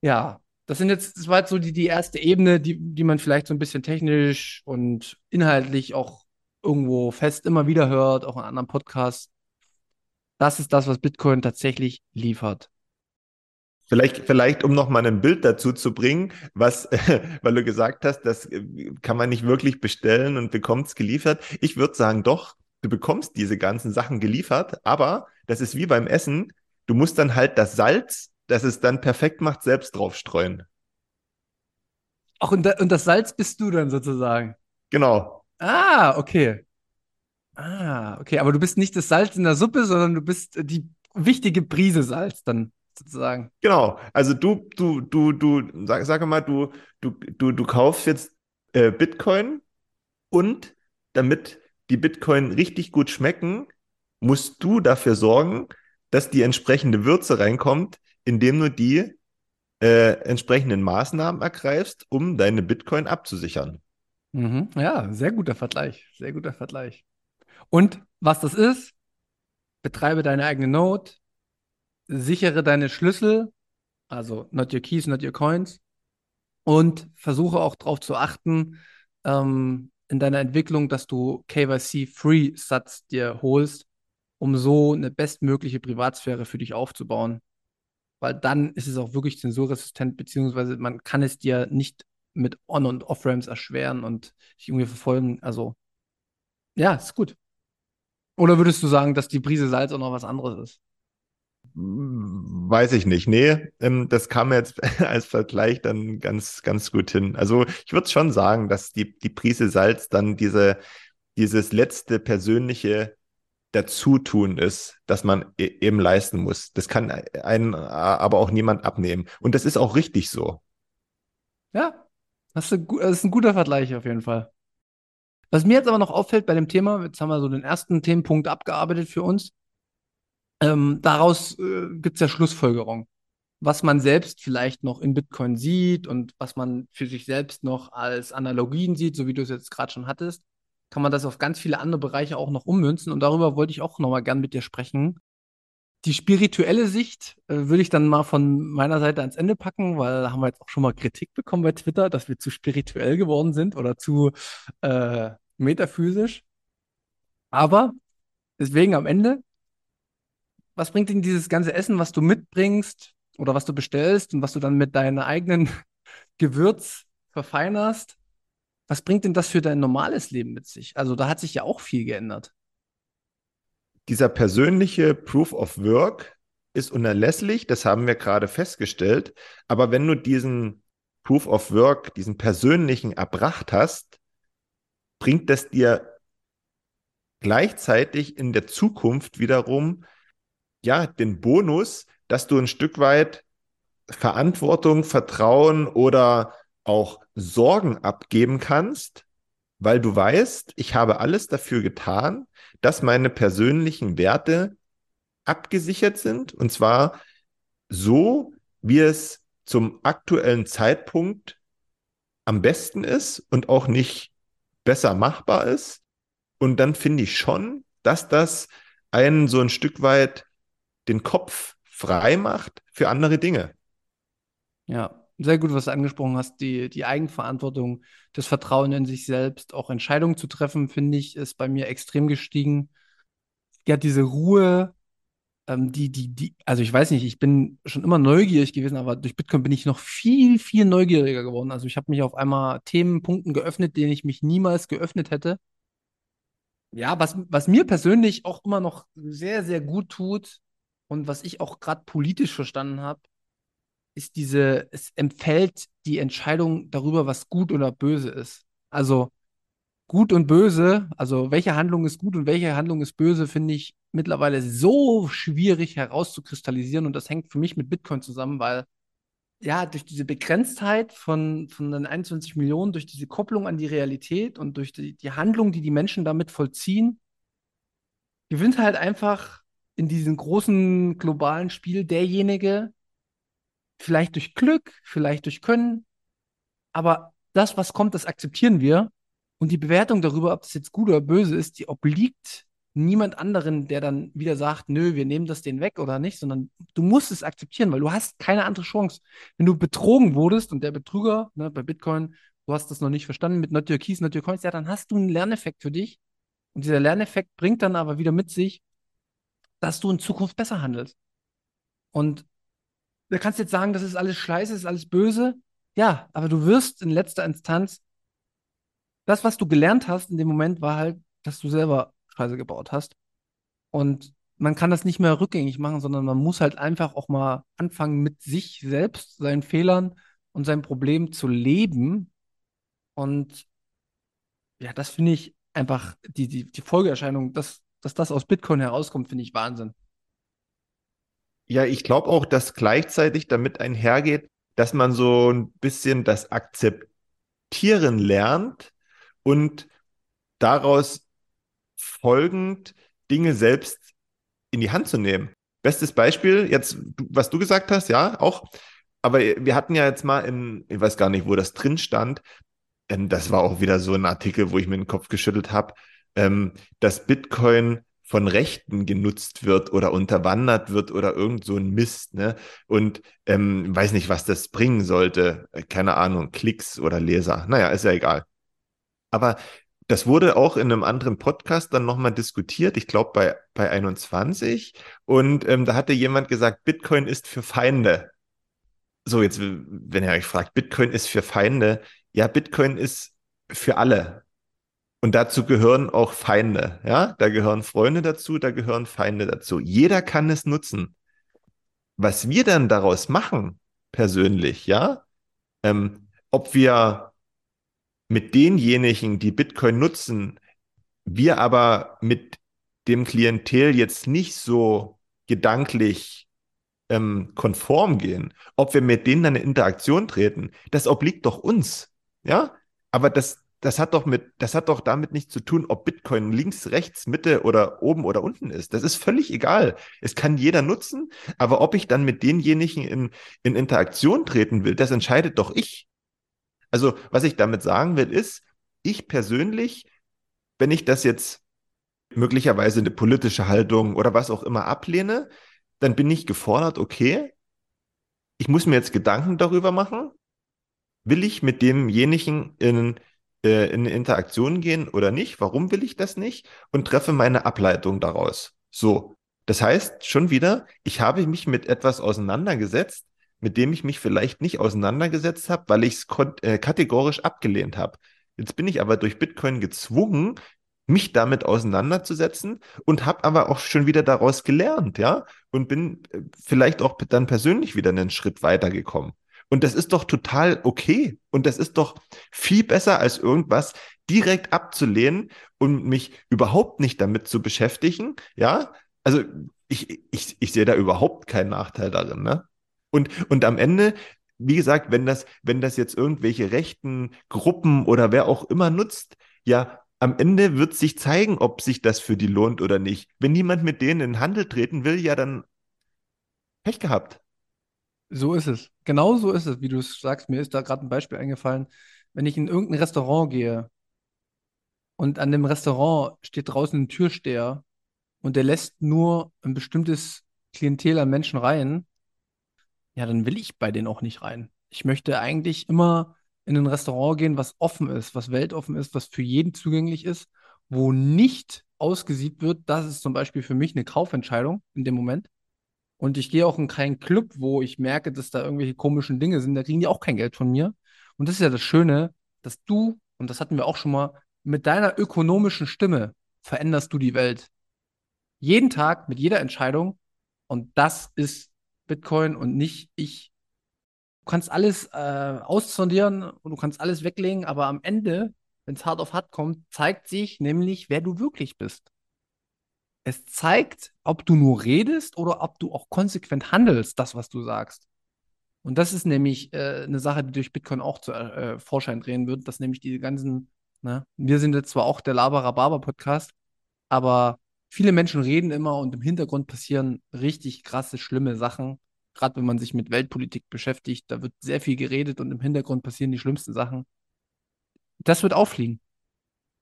Ja, das sind jetzt, das war jetzt so die, die erste Ebene, die, die man vielleicht so ein bisschen technisch und inhaltlich auch irgendwo fest immer wieder hört, auch in anderen Podcasts. Das ist das, was Bitcoin tatsächlich liefert. Vielleicht, vielleicht, um noch mal ein Bild dazu zu bringen, was, weil du gesagt hast, das äh, kann man nicht wirklich bestellen und bekommt es geliefert. Ich würde sagen, doch, du bekommst diese ganzen Sachen geliefert, aber das ist wie beim Essen. Du musst dann halt das Salz das es dann perfekt macht, selbst drauf streuen. Ach, und, da, und das Salz bist du dann sozusagen. Genau. Ah, okay. Ah, okay. Aber du bist nicht das Salz in der Suppe, sondern du bist die wichtige Prise Salz dann sozusagen. Genau. Also du, du, du, du, sag, sag mal, du, du, du, du kaufst jetzt äh, Bitcoin und damit die Bitcoin richtig gut schmecken, musst du dafür sorgen, dass die entsprechende Würze reinkommt, indem du die äh, entsprechenden Maßnahmen ergreifst, um deine Bitcoin abzusichern. Mhm. Ja, sehr guter Vergleich. Sehr guter Vergleich. Und was das ist, betreibe deine eigene Node, sichere deine Schlüssel, also not your keys, not your coins, und versuche auch darauf zu achten, ähm, in deiner Entwicklung, dass du KYC-Free-Satz dir holst, um so eine bestmögliche Privatsphäre für dich aufzubauen weil dann ist es auch wirklich zensurresistent, beziehungsweise man kann es dir nicht mit On- und Off-Ramps erschweren und dich irgendwie verfolgen. Also, ja, ist gut. Oder würdest du sagen, dass die Prise Salz auch noch was anderes ist? Weiß ich nicht. Nee, ähm, das kam jetzt als Vergleich dann ganz, ganz gut hin. Also ich würde schon sagen, dass die, die Prise Salz dann diese, dieses letzte persönliche Dazutun ist, dass man e eben leisten muss. Das kann einen aber auch niemand abnehmen. Und das ist auch richtig so. Ja, das ist, ein, guter Vergleich auf jeden Fall. Was mir jetzt aber noch auffällt bei dem Thema, jetzt haben wir so den ersten Themenpunkt abgearbeitet für uns. Ähm, daraus äh, gibt es ja Schlussfolgerung, was man selbst vielleicht noch in Bitcoin sieht und was man für sich selbst noch als Analogien sieht, so wie du es jetzt gerade schon hattest kann man das auf ganz viele andere Bereiche auch noch ummünzen. Und darüber wollte ich auch nochmal gern mit dir sprechen. Die spirituelle Sicht äh, würde ich dann mal von meiner Seite ans Ende packen, weil da haben wir jetzt auch schon mal Kritik bekommen bei Twitter, dass wir zu spirituell geworden sind oder zu äh, metaphysisch. Aber deswegen am Ende, was bringt denn dieses ganze Essen, was du mitbringst oder was du bestellst und was du dann mit deinem eigenen Gewürz verfeinerst? Was bringt denn das für dein normales Leben mit sich? Also da hat sich ja auch viel geändert. Dieser persönliche Proof of Work ist unerlässlich, das haben wir gerade festgestellt. Aber wenn du diesen Proof of Work, diesen persönlichen erbracht hast, bringt das dir gleichzeitig in der Zukunft wiederum ja den Bonus, dass du ein Stück weit Verantwortung, Vertrauen oder auch Sorgen abgeben kannst, weil du weißt, ich habe alles dafür getan, dass meine persönlichen Werte abgesichert sind und zwar so, wie es zum aktuellen Zeitpunkt am besten ist und auch nicht besser machbar ist. Und dann finde ich schon, dass das einen so ein Stück weit den Kopf frei macht für andere Dinge. Ja, sehr gut, was du angesprochen hast. Die, die Eigenverantwortung, das Vertrauen in sich selbst, auch Entscheidungen zu treffen, finde ich, ist bei mir extrem gestiegen. Ja, diese Ruhe, ähm, die, die, die, also ich weiß nicht, ich bin schon immer neugierig gewesen, aber durch Bitcoin bin ich noch viel, viel neugieriger geworden. Also ich habe mich auf einmal Themenpunkten geöffnet, denen ich mich niemals geöffnet hätte. Ja, was, was mir persönlich auch immer noch sehr, sehr gut tut und was ich auch gerade politisch verstanden habe, ist diese, es empfällt die Entscheidung darüber, was gut oder böse ist. Also gut und böse, also welche Handlung ist gut und welche Handlung ist böse, finde ich mittlerweile so schwierig herauszukristallisieren und das hängt für mich mit Bitcoin zusammen, weil ja, durch diese Begrenztheit von, von den 21 Millionen, durch diese Kopplung an die Realität und durch die, die Handlung, die die Menschen damit vollziehen, gewinnt halt einfach in diesem großen globalen Spiel derjenige, vielleicht durch Glück, vielleicht durch Können, aber das, was kommt, das akzeptieren wir. Und die Bewertung darüber, ob das jetzt gut oder böse ist, die obliegt niemand anderen, der dann wieder sagt, nö, wir nehmen das denen weg oder nicht, sondern du musst es akzeptieren, weil du hast keine andere Chance. Wenn du betrogen wurdest und der Betrüger, ne, bei Bitcoin, du hast das noch nicht verstanden mit Not Your Keys, Not Your Coins, ja, dann hast du einen Lerneffekt für dich. Und dieser Lerneffekt bringt dann aber wieder mit sich, dass du in Zukunft besser handelst. Und du kannst jetzt sagen, das ist alles Scheiße, das ist alles böse. Ja, aber du wirst in letzter Instanz, das, was du gelernt hast in dem Moment, war halt, dass du selber Scheiße gebaut hast. Und man kann das nicht mehr rückgängig machen, sondern man muss halt einfach auch mal anfangen, mit sich selbst, seinen Fehlern und seinem Problem zu leben. Und ja, das finde ich einfach, die, die, die Folgeerscheinung, dass, dass das aus Bitcoin herauskommt, finde ich Wahnsinn. Ja, ich glaube auch, dass gleichzeitig damit einhergeht, dass man so ein bisschen das Akzeptieren lernt und daraus folgend Dinge selbst in die Hand zu nehmen. Bestes Beispiel, jetzt, was du gesagt hast, ja, auch. Aber wir hatten ja jetzt mal in, ich weiß gar nicht, wo das drin stand, das war auch wieder so ein Artikel, wo ich mir den Kopf geschüttelt habe, ähm, dass Bitcoin von Rechten genutzt wird oder unterwandert wird oder irgend so ein Mist, ne? Und ähm, weiß nicht, was das bringen sollte. Keine Ahnung, Klicks oder Leser. Naja, ist ja egal. Aber das wurde auch in einem anderen Podcast dann nochmal diskutiert, ich glaube bei, bei 21. Und ähm, da hatte jemand gesagt, Bitcoin ist für Feinde. So, jetzt, wenn ihr euch fragt, Bitcoin ist für Feinde. Ja, Bitcoin ist für alle. Und dazu gehören auch Feinde. Ja, da gehören Freunde dazu, da gehören Feinde dazu. Jeder kann es nutzen. Was wir dann daraus machen, persönlich, ja, ähm, ob wir mit denjenigen, die Bitcoin nutzen, wir aber mit dem Klientel jetzt nicht so gedanklich ähm, konform gehen, ob wir mit denen dann in Interaktion treten, das obliegt doch uns. Ja, aber das, das hat doch mit, das hat doch damit nichts zu tun, ob Bitcoin links, rechts, Mitte oder oben oder unten ist. Das ist völlig egal. Es kann jeder nutzen, aber ob ich dann mit denjenigen in, in Interaktion treten will, das entscheidet doch ich. Also, was ich damit sagen will, ist, ich persönlich, wenn ich das jetzt möglicherweise eine politische Haltung oder was auch immer ablehne, dann bin ich gefordert, okay, ich muss mir jetzt Gedanken darüber machen, will ich mit demjenigen in, äh, in Interaktion gehen oder nicht? Warum will ich das nicht? Und treffe meine Ableitung daraus. So. Das heißt schon wieder, ich habe mich mit etwas auseinandergesetzt, mit dem ich mich vielleicht nicht auseinandergesetzt habe, weil ich es äh, kategorisch abgelehnt habe. Jetzt bin ich aber durch Bitcoin gezwungen, mich damit auseinanderzusetzen und habe aber auch schon wieder daraus gelernt, ja, und bin äh, vielleicht auch dann persönlich wieder einen Schritt weitergekommen. Und das ist doch total okay. Und das ist doch viel besser als irgendwas direkt abzulehnen und mich überhaupt nicht damit zu beschäftigen. Ja, also ich, ich, ich sehe da überhaupt keinen Nachteil darin. Ne? Und, und am Ende, wie gesagt, wenn das, wenn das jetzt irgendwelche rechten Gruppen oder wer auch immer nutzt, ja, am Ende wird sich zeigen, ob sich das für die lohnt oder nicht. Wenn niemand mit denen in Handel treten will, ja, dann Pech gehabt. So ist es. Genau so ist es, wie du es sagst. Mir ist da gerade ein Beispiel eingefallen. Wenn ich in irgendein Restaurant gehe und an dem Restaurant steht draußen ein Türsteher und der lässt nur ein bestimmtes Klientel an Menschen rein, ja, dann will ich bei denen auch nicht rein. Ich möchte eigentlich immer in ein Restaurant gehen, was offen ist, was weltoffen ist, was für jeden zugänglich ist, wo nicht ausgesiebt wird, das ist zum Beispiel für mich eine Kaufentscheidung in dem Moment. Und ich gehe auch in keinen Club, wo ich merke, dass da irgendwelche komischen Dinge sind, da kriegen die auch kein Geld von mir. Und das ist ja das Schöne, dass du, und das hatten wir auch schon mal, mit deiner ökonomischen Stimme veränderst du die Welt. Jeden Tag mit jeder Entscheidung. Und das ist Bitcoin und nicht ich. Du kannst alles äh, aussondieren und du kannst alles weglegen, aber am Ende, wenn es hart auf hart kommt, zeigt sich nämlich, wer du wirklich bist. Es zeigt, ob du nur redest oder ob du auch konsequent handelst, das, was du sagst. Und das ist nämlich äh, eine Sache, die durch Bitcoin auch zu äh, Vorschein drehen wird, dass nämlich diese ganzen, ne, wir sind jetzt zwar auch der Laber-Rhabarber-Podcast, aber viele Menschen reden immer und im Hintergrund passieren richtig krasse, schlimme Sachen. Gerade wenn man sich mit Weltpolitik beschäftigt, da wird sehr viel geredet und im Hintergrund passieren die schlimmsten Sachen. Das wird auffliegen.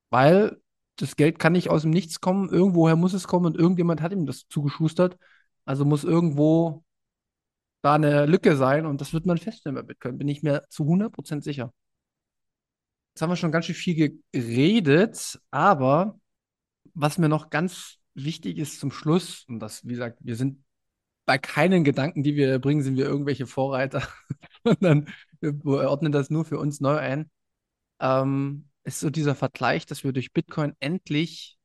Weil das Geld kann nicht aus dem Nichts kommen, irgendwoher muss es kommen und irgendjemand hat ihm das zugeschustert. Also muss irgendwo da eine Lücke sein und das wird man feststellen bei Bitcoin, bin ich mir zu 100% sicher. Jetzt haben wir schon ganz schön viel geredet, aber was mir noch ganz wichtig ist zum Schluss, und das, wie gesagt, wir sind bei keinen Gedanken, die wir bringen, sind wir irgendwelche Vorreiter, sondern wir ordnen das nur für uns neu ein. Ähm, ist so dieser Vergleich, dass wir durch Bitcoin endlich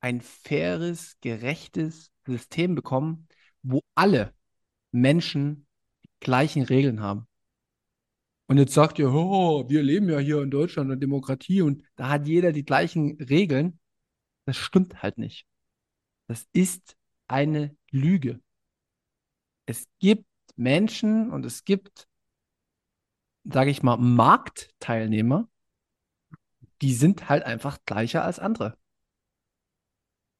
ein faires, gerechtes System bekommen, wo alle Menschen die gleichen Regeln haben. Und jetzt sagt ihr, oh, wir leben ja hier in Deutschland und Demokratie und da hat jeder die gleichen Regeln. Das stimmt halt nicht. Das ist eine Lüge. Es gibt Menschen und es gibt, sage ich mal, Marktteilnehmer, die sind halt einfach gleicher als andere.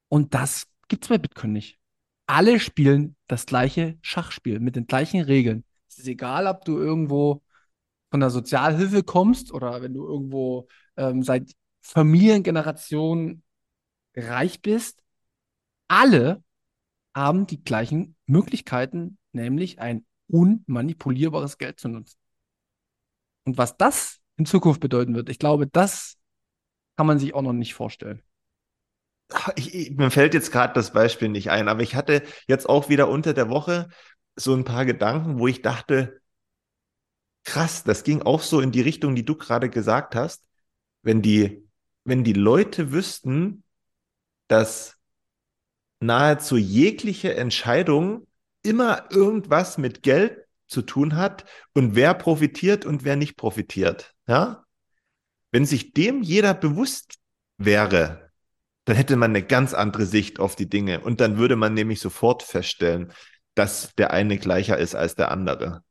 Und das gibt es bei Bitcoin nicht. Alle spielen das gleiche Schachspiel mit den gleichen Regeln. Es ist egal, ob du irgendwo von der Sozialhilfe kommst oder wenn du irgendwo ähm, seit Familiengenerationen reich bist. Alle haben die gleichen Möglichkeiten, nämlich ein unmanipulierbares Geld zu nutzen. Und was das in Zukunft bedeuten wird, ich glaube, das kann man sich auch noch nicht vorstellen. Ich, ich, mir fällt jetzt gerade das Beispiel nicht ein, aber ich hatte jetzt auch wieder unter der Woche so ein paar Gedanken, wo ich dachte, krass, das ging auch so in die Richtung, die du gerade gesagt hast. Wenn die, wenn die Leute wüssten, dass nahezu jegliche Entscheidung immer irgendwas mit Geld zu tun hat und wer profitiert und wer nicht profitiert. Ja? Wenn sich dem jeder bewusst wäre, dann hätte man eine ganz andere Sicht auf die Dinge und dann würde man nämlich sofort feststellen, dass der eine gleicher ist als der andere.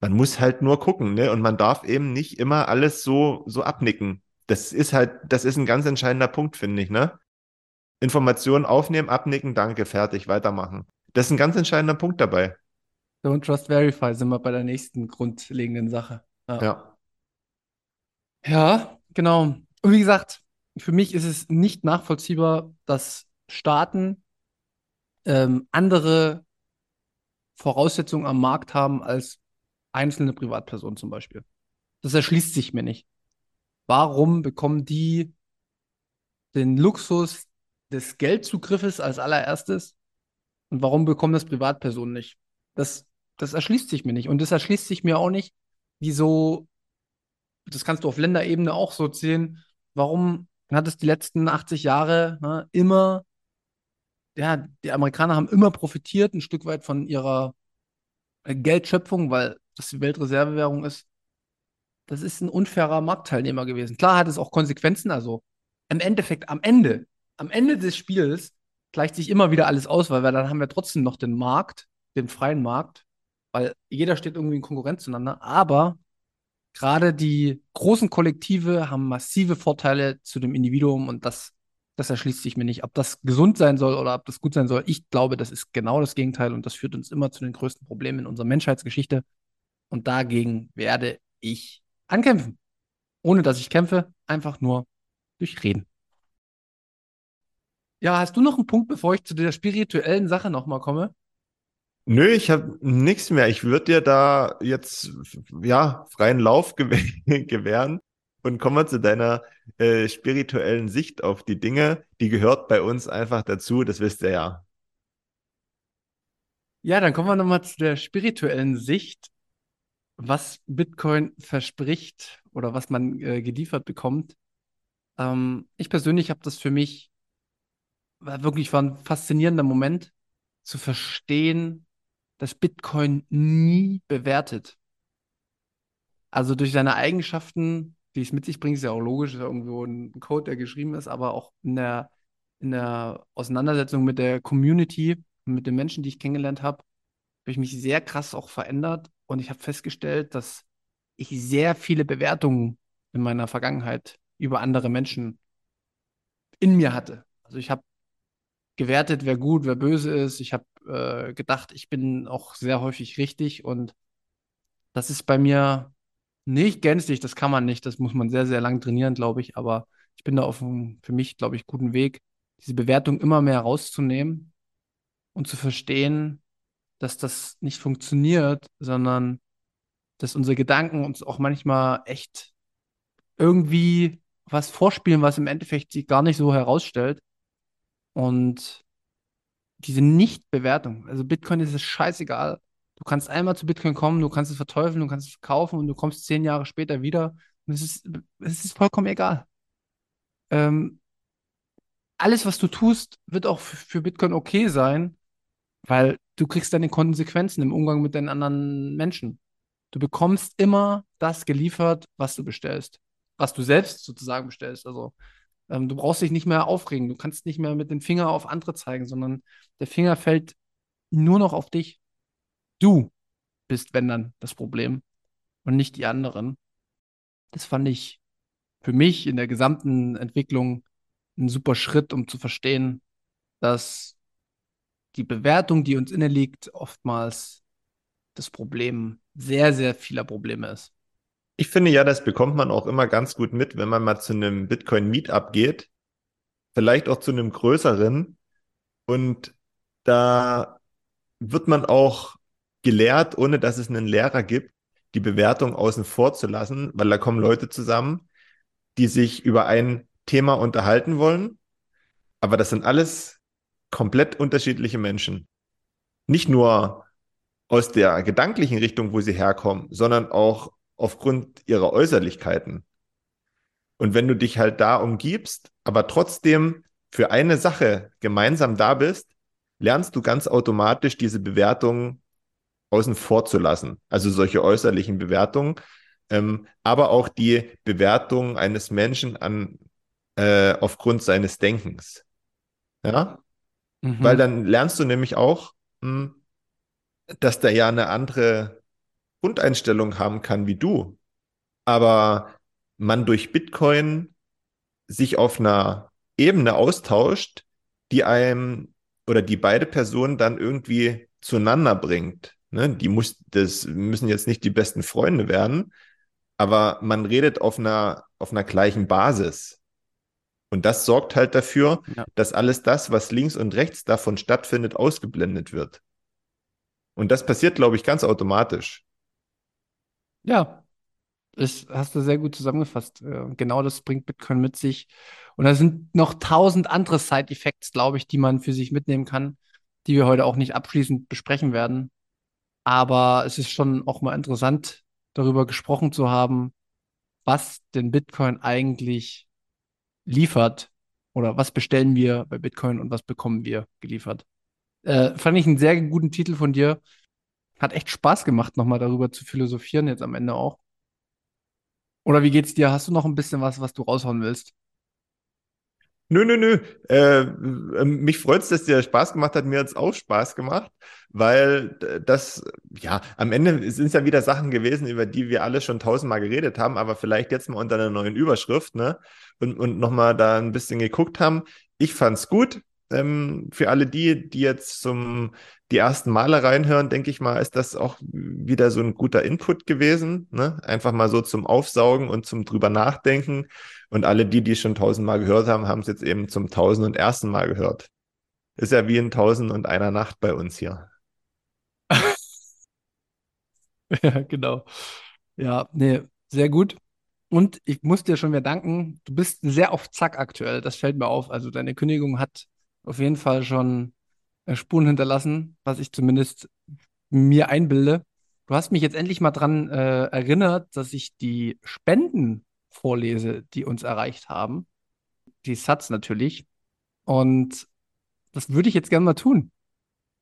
Man muss halt nur gucken, ne? Und man darf eben nicht immer alles so, so abnicken. Das ist halt, das ist ein ganz entscheidender Punkt, finde ich, ne? Informationen aufnehmen, abnicken, danke, fertig, weitermachen. Das ist ein ganz entscheidender Punkt dabei. Don't trust verify sind wir bei der nächsten grundlegenden Sache. Ja. ja. Ja, genau. Und wie gesagt, für mich ist es nicht nachvollziehbar, dass Staaten ähm, andere Voraussetzungen am Markt haben als einzelne Privatpersonen zum Beispiel. Das erschließt sich mir nicht. Warum bekommen die den Luxus des Geldzugriffes als allererstes und warum bekommen das Privatpersonen nicht? Das, das erschließt sich mir nicht. Und das erschließt sich mir auch nicht, wieso, das kannst du auf Länderebene auch so sehen, warum hat es die letzten 80 Jahre ne, immer, ja, die Amerikaner haben immer profitiert ein Stück weit von ihrer Geldschöpfung, weil das die Weltreservewährung ist, das ist ein unfairer Marktteilnehmer gewesen. Klar hat es auch Konsequenzen, also im Endeffekt am Ende, am Ende des Spiels gleicht sich immer wieder alles aus, weil wir, dann haben wir trotzdem noch den Markt, den freien Markt, weil jeder steht irgendwie in Konkurrenz zueinander, aber gerade die großen Kollektive haben massive Vorteile zu dem Individuum und das, das erschließt sich mir nicht. Ob das gesund sein soll oder ob das gut sein soll, ich glaube, das ist genau das Gegenteil und das führt uns immer zu den größten Problemen in unserer Menschheitsgeschichte. Und dagegen werde ich ankämpfen. Ohne dass ich kämpfe, einfach nur durch Reden. Ja, hast du noch einen Punkt, bevor ich zu der spirituellen Sache nochmal komme? Nö, ich habe nichts mehr. Ich würde dir da jetzt ja freien Lauf gewähren und kommen wir zu deiner äh, spirituellen Sicht auf die Dinge. Die gehört bei uns einfach dazu, das wisst ihr ja. Ja, dann kommen wir nochmal zu der spirituellen Sicht was Bitcoin verspricht oder was man äh, geliefert bekommt. Ähm, ich persönlich habe das für mich war wirklich war ein faszinierender Moment zu verstehen, dass Bitcoin nie bewertet. Also durch seine Eigenschaften, die es mit sich bringt, ist ja auch logisch, ist ja irgendwo ein Code, der geschrieben ist, aber auch in der, in der Auseinandersetzung mit der Community, mit den Menschen, die ich kennengelernt habe, habe ich mich sehr krass auch verändert und ich habe festgestellt, dass ich sehr viele Bewertungen in meiner Vergangenheit über andere Menschen in mir hatte. Also ich habe gewertet, wer gut, wer böse ist. Ich habe äh, gedacht, ich bin auch sehr häufig richtig und das ist bei mir nicht gänzlich, das kann man nicht, das muss man sehr, sehr lang trainieren, glaube ich, aber ich bin da auf einem, für mich, glaube ich, guten Weg, diese Bewertung immer mehr rauszunehmen und zu verstehen, dass das nicht funktioniert, sondern dass unsere Gedanken uns auch manchmal echt irgendwie was vorspielen, was im Endeffekt sich gar nicht so herausstellt. Und diese Nichtbewertung, also Bitcoin ist es scheißegal. Du kannst einmal zu Bitcoin kommen, du kannst es verteufeln, du kannst es verkaufen und du kommst zehn Jahre später wieder und es ist, es ist vollkommen egal. Ähm, alles, was du tust, wird auch für Bitcoin okay sein, weil du kriegst deine Konsequenzen im Umgang mit den anderen Menschen. Du bekommst immer das geliefert, was du bestellst. Was du selbst sozusagen bestellst. Also ähm, du brauchst dich nicht mehr aufregen. Du kannst nicht mehr mit dem Finger auf andere zeigen, sondern der Finger fällt nur noch auf dich. Du bist, wenn dann, das Problem und nicht die anderen. Das fand ich für mich in der gesamten Entwicklung ein super Schritt, um zu verstehen, dass die Bewertung, die uns inne liegt, oftmals das Problem sehr, sehr vieler Probleme ist. Ich finde ja, das bekommt man auch immer ganz gut mit, wenn man mal zu einem Bitcoin-Meetup geht. Vielleicht auch zu einem größeren. Und da wird man auch gelehrt, ohne dass es einen Lehrer gibt, die Bewertung außen vor zu lassen, weil da kommen Leute zusammen, die sich über ein Thema unterhalten wollen. Aber das sind alles komplett unterschiedliche Menschen. Nicht nur aus der gedanklichen Richtung, wo sie herkommen, sondern auch aufgrund ihrer Äußerlichkeiten. Und wenn du dich halt da umgibst, aber trotzdem für eine Sache gemeinsam da bist, lernst du ganz automatisch diese Bewertungen außen vor zu lassen. Also solche äußerlichen Bewertungen, ähm, aber auch die Bewertung eines Menschen an, äh, aufgrund seines Denkens. Ja? Mhm. Weil dann lernst du nämlich auch, hm, dass der ja eine andere Grundeinstellung haben kann wie du. Aber man durch Bitcoin sich auf einer Ebene austauscht, die einem oder die beide Personen dann irgendwie zueinander bringt. Ne? Die muss, das müssen jetzt nicht die besten Freunde werden, aber man redet auf einer, auf einer gleichen Basis. Und das sorgt halt dafür, ja. dass alles das, was links und rechts davon stattfindet, ausgeblendet wird. Und das passiert, glaube ich, ganz automatisch. Ja, das hast du sehr gut zusammengefasst. Äh, genau das bringt Bitcoin mit sich. Und da sind noch tausend andere Side-Effects, glaube ich, die man für sich mitnehmen kann, die wir heute auch nicht abschließend besprechen werden. Aber es ist schon auch mal interessant, darüber gesprochen zu haben, was denn Bitcoin eigentlich liefert oder was bestellen wir bei Bitcoin und was bekommen wir geliefert. Äh, fand ich einen sehr guten Titel von dir. Hat echt Spaß gemacht, nochmal darüber zu philosophieren, jetzt am Ende auch. Oder wie geht's dir? Hast du noch ein bisschen was, was du raushauen willst? Nö, nö, nö. Äh, ähm, mich freut's, dass dir Spaß gemacht hat. Mir hat's auch Spaß gemacht, weil das, ja, am Ende sind es ja wieder Sachen gewesen, über die wir alle schon tausendmal geredet haben, aber vielleicht jetzt mal unter einer neuen Überschrift, ne? Und, und nochmal da ein bisschen geguckt haben. Ich fand's gut. Ähm, für alle die, die jetzt zum die ersten Male reinhören, denke ich mal, ist das auch wieder so ein guter Input gewesen. Ne? Einfach mal so zum Aufsaugen und zum drüber nachdenken. Und alle die, die schon tausendmal gehört haben, haben es jetzt eben zum tausend und ersten Mal gehört. Ist ja wie in tausend und einer Nacht bei uns hier. Ja, genau. Ja, nee, sehr gut. Und ich muss dir schon wieder danken. Du bist sehr auf Zack aktuell. Das fällt mir auf. Also deine Kündigung hat auf jeden Fall schon Spuren hinterlassen, was ich zumindest mir einbilde. Du hast mich jetzt endlich mal dran äh, erinnert, dass ich die Spenden vorlese, die uns erreicht haben. Die Satz natürlich. Und das würde ich jetzt gerne mal tun.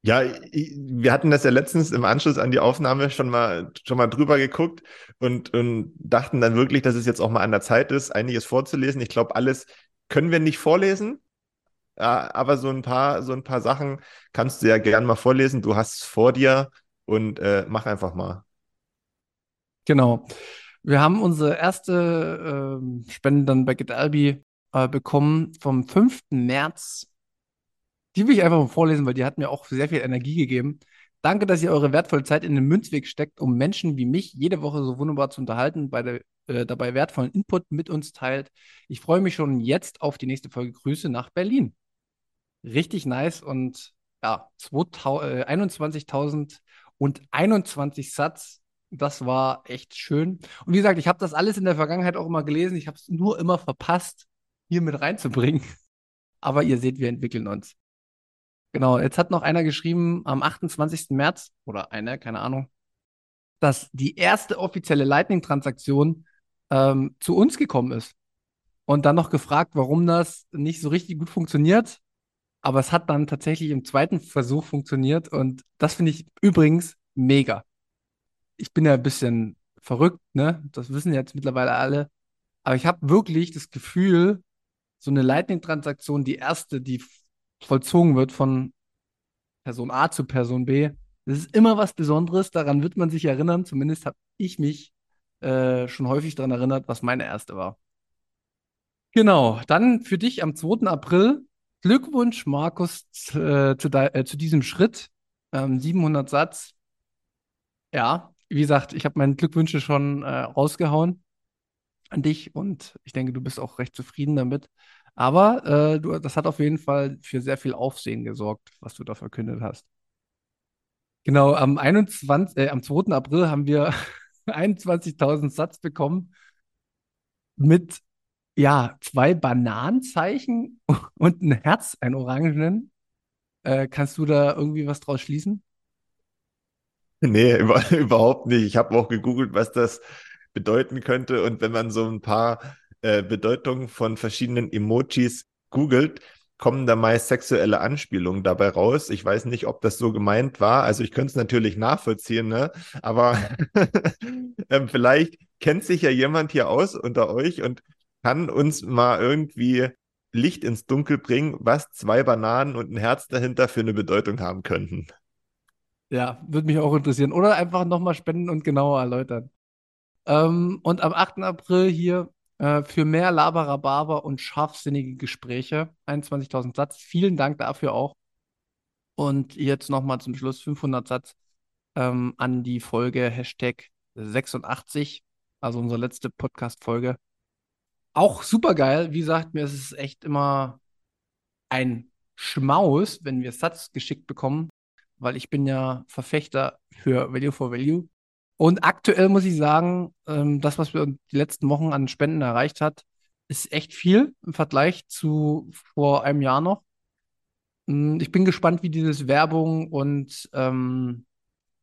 Ja, wir hatten das ja letztens im Anschluss an die Aufnahme schon mal, schon mal drüber geguckt und, und dachten dann wirklich, dass es jetzt auch mal an der Zeit ist, einiges vorzulesen. Ich glaube, alles können wir nicht vorlesen, aber so ein paar, so ein paar Sachen kannst du ja gern mal vorlesen. Du hast es vor dir und äh, mach einfach mal. Genau. Wir haben unsere erste äh, Spende dann bei GetAlbi äh, bekommen vom 5. März die will ich einfach mal vorlesen, weil die hat mir auch sehr viel Energie gegeben. Danke, dass ihr eure wertvolle Zeit in den Münzweg steckt, um Menschen wie mich jede Woche so wunderbar zu unterhalten, bei der, äh, dabei wertvollen Input mit uns teilt. Ich freue mich schon jetzt auf die nächste Folge. Grüße nach Berlin. Richtig nice und ja, 21.021 äh, Satz. Das war echt schön. Und wie gesagt, ich habe das alles in der Vergangenheit auch immer gelesen. Ich habe es nur immer verpasst, hier mit reinzubringen. Aber ihr seht, wir entwickeln uns. Genau, jetzt hat noch einer geschrieben am 28. März oder einer, keine Ahnung, dass die erste offizielle Lightning-Transaktion ähm, zu uns gekommen ist. Und dann noch gefragt, warum das nicht so richtig gut funktioniert. Aber es hat dann tatsächlich im zweiten Versuch funktioniert. Und das finde ich übrigens mega. Ich bin ja ein bisschen verrückt, ne? Das wissen jetzt mittlerweile alle. Aber ich habe wirklich das Gefühl, so eine Lightning-Transaktion, die erste, die vollzogen wird von Person A zu Person B. Das ist immer was Besonderes, daran wird man sich erinnern. Zumindest habe ich mich äh, schon häufig daran erinnert, was meine erste war. Genau, dann für dich am 2. April. Glückwunsch, Markus, äh, zu, äh, zu, diesem Schritt. Ähm, 700 Satz. Ja, wie gesagt, ich habe meine Glückwünsche schon äh, rausgehauen an dich und ich denke, du bist auch recht zufrieden damit. Aber äh, du, das hat auf jeden Fall für sehr viel Aufsehen gesorgt, was du da verkündet hast. Genau, am 21, äh, am 2. April haben wir 21.000 Satz bekommen mit ja, zwei Bananenzeichen und ein Herz, ein Orangenen. Äh, kannst du da irgendwie was draus schließen? Nee, über, überhaupt nicht. Ich habe auch gegoogelt, was das bedeuten könnte. Und wenn man so ein paar äh, Bedeutungen von verschiedenen Emojis googelt, kommen da meist sexuelle Anspielungen dabei raus. Ich weiß nicht, ob das so gemeint war. Also ich könnte es natürlich nachvollziehen, ne? aber ähm, vielleicht kennt sich ja jemand hier aus unter euch und kann uns mal irgendwie Licht ins Dunkel bringen, was zwei Bananen und ein Herz dahinter für eine Bedeutung haben könnten. Ja, würde mich auch interessieren. Oder einfach nochmal spenden und genauer erläutern. Ähm, und am 8. April hier äh, für mehr Laberababer und scharfsinnige Gespräche. 21.000 Satz. Vielen Dank dafür auch. Und jetzt nochmal zum Schluss 500 Satz ähm, an die Folge Hashtag 86, also unsere letzte Podcast-Folge. Auch super geil. Wie gesagt, mir ist es echt immer ein Schmaus, wenn wir Satz geschickt bekommen, weil ich bin ja Verfechter für Value for Value. Und aktuell muss ich sagen, ähm, das, was wir die letzten Wochen an Spenden erreicht hat, ist echt viel im Vergleich zu vor einem Jahr noch. Hm, ich bin gespannt, wie dieses Werbung und ähm,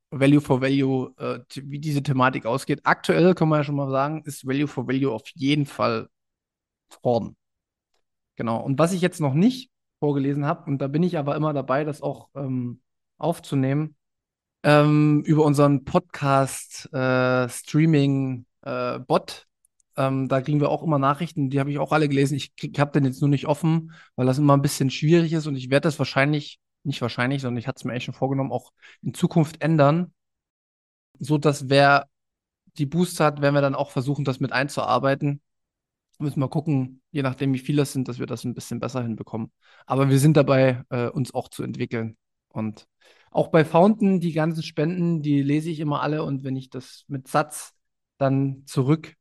Value for Value, äh, wie diese Thematik ausgeht. Aktuell kann man ja schon mal sagen, ist Value for Value auf jeden Fall vorn. Genau. Und was ich jetzt noch nicht vorgelesen habe, und da bin ich aber immer dabei, das auch ähm, aufzunehmen, ähm, über unseren Podcast äh, äh. Ähm, da kriegen wir auch immer Nachrichten, die habe ich auch alle gelesen. Ich, ich habe den jetzt nur nicht offen, weil das immer ein bisschen schwierig ist und ich werde das wahrscheinlich, nicht wahrscheinlich, sondern ich hatte es mir echt schon vorgenommen, auch in Zukunft ändern, so dass wer die Booster hat, werden wir dann auch versuchen, das mit einzuarbeiten. Müssen wir gucken, je nachdem, wie viele es sind, dass wir das ein bisschen besser hinbekommen. Aber wir sind dabei, äh, uns auch zu entwickeln. Und auch bei Fountain, die ganzen Spenden, die lese ich immer alle und wenn ich das mit Satz dann zurück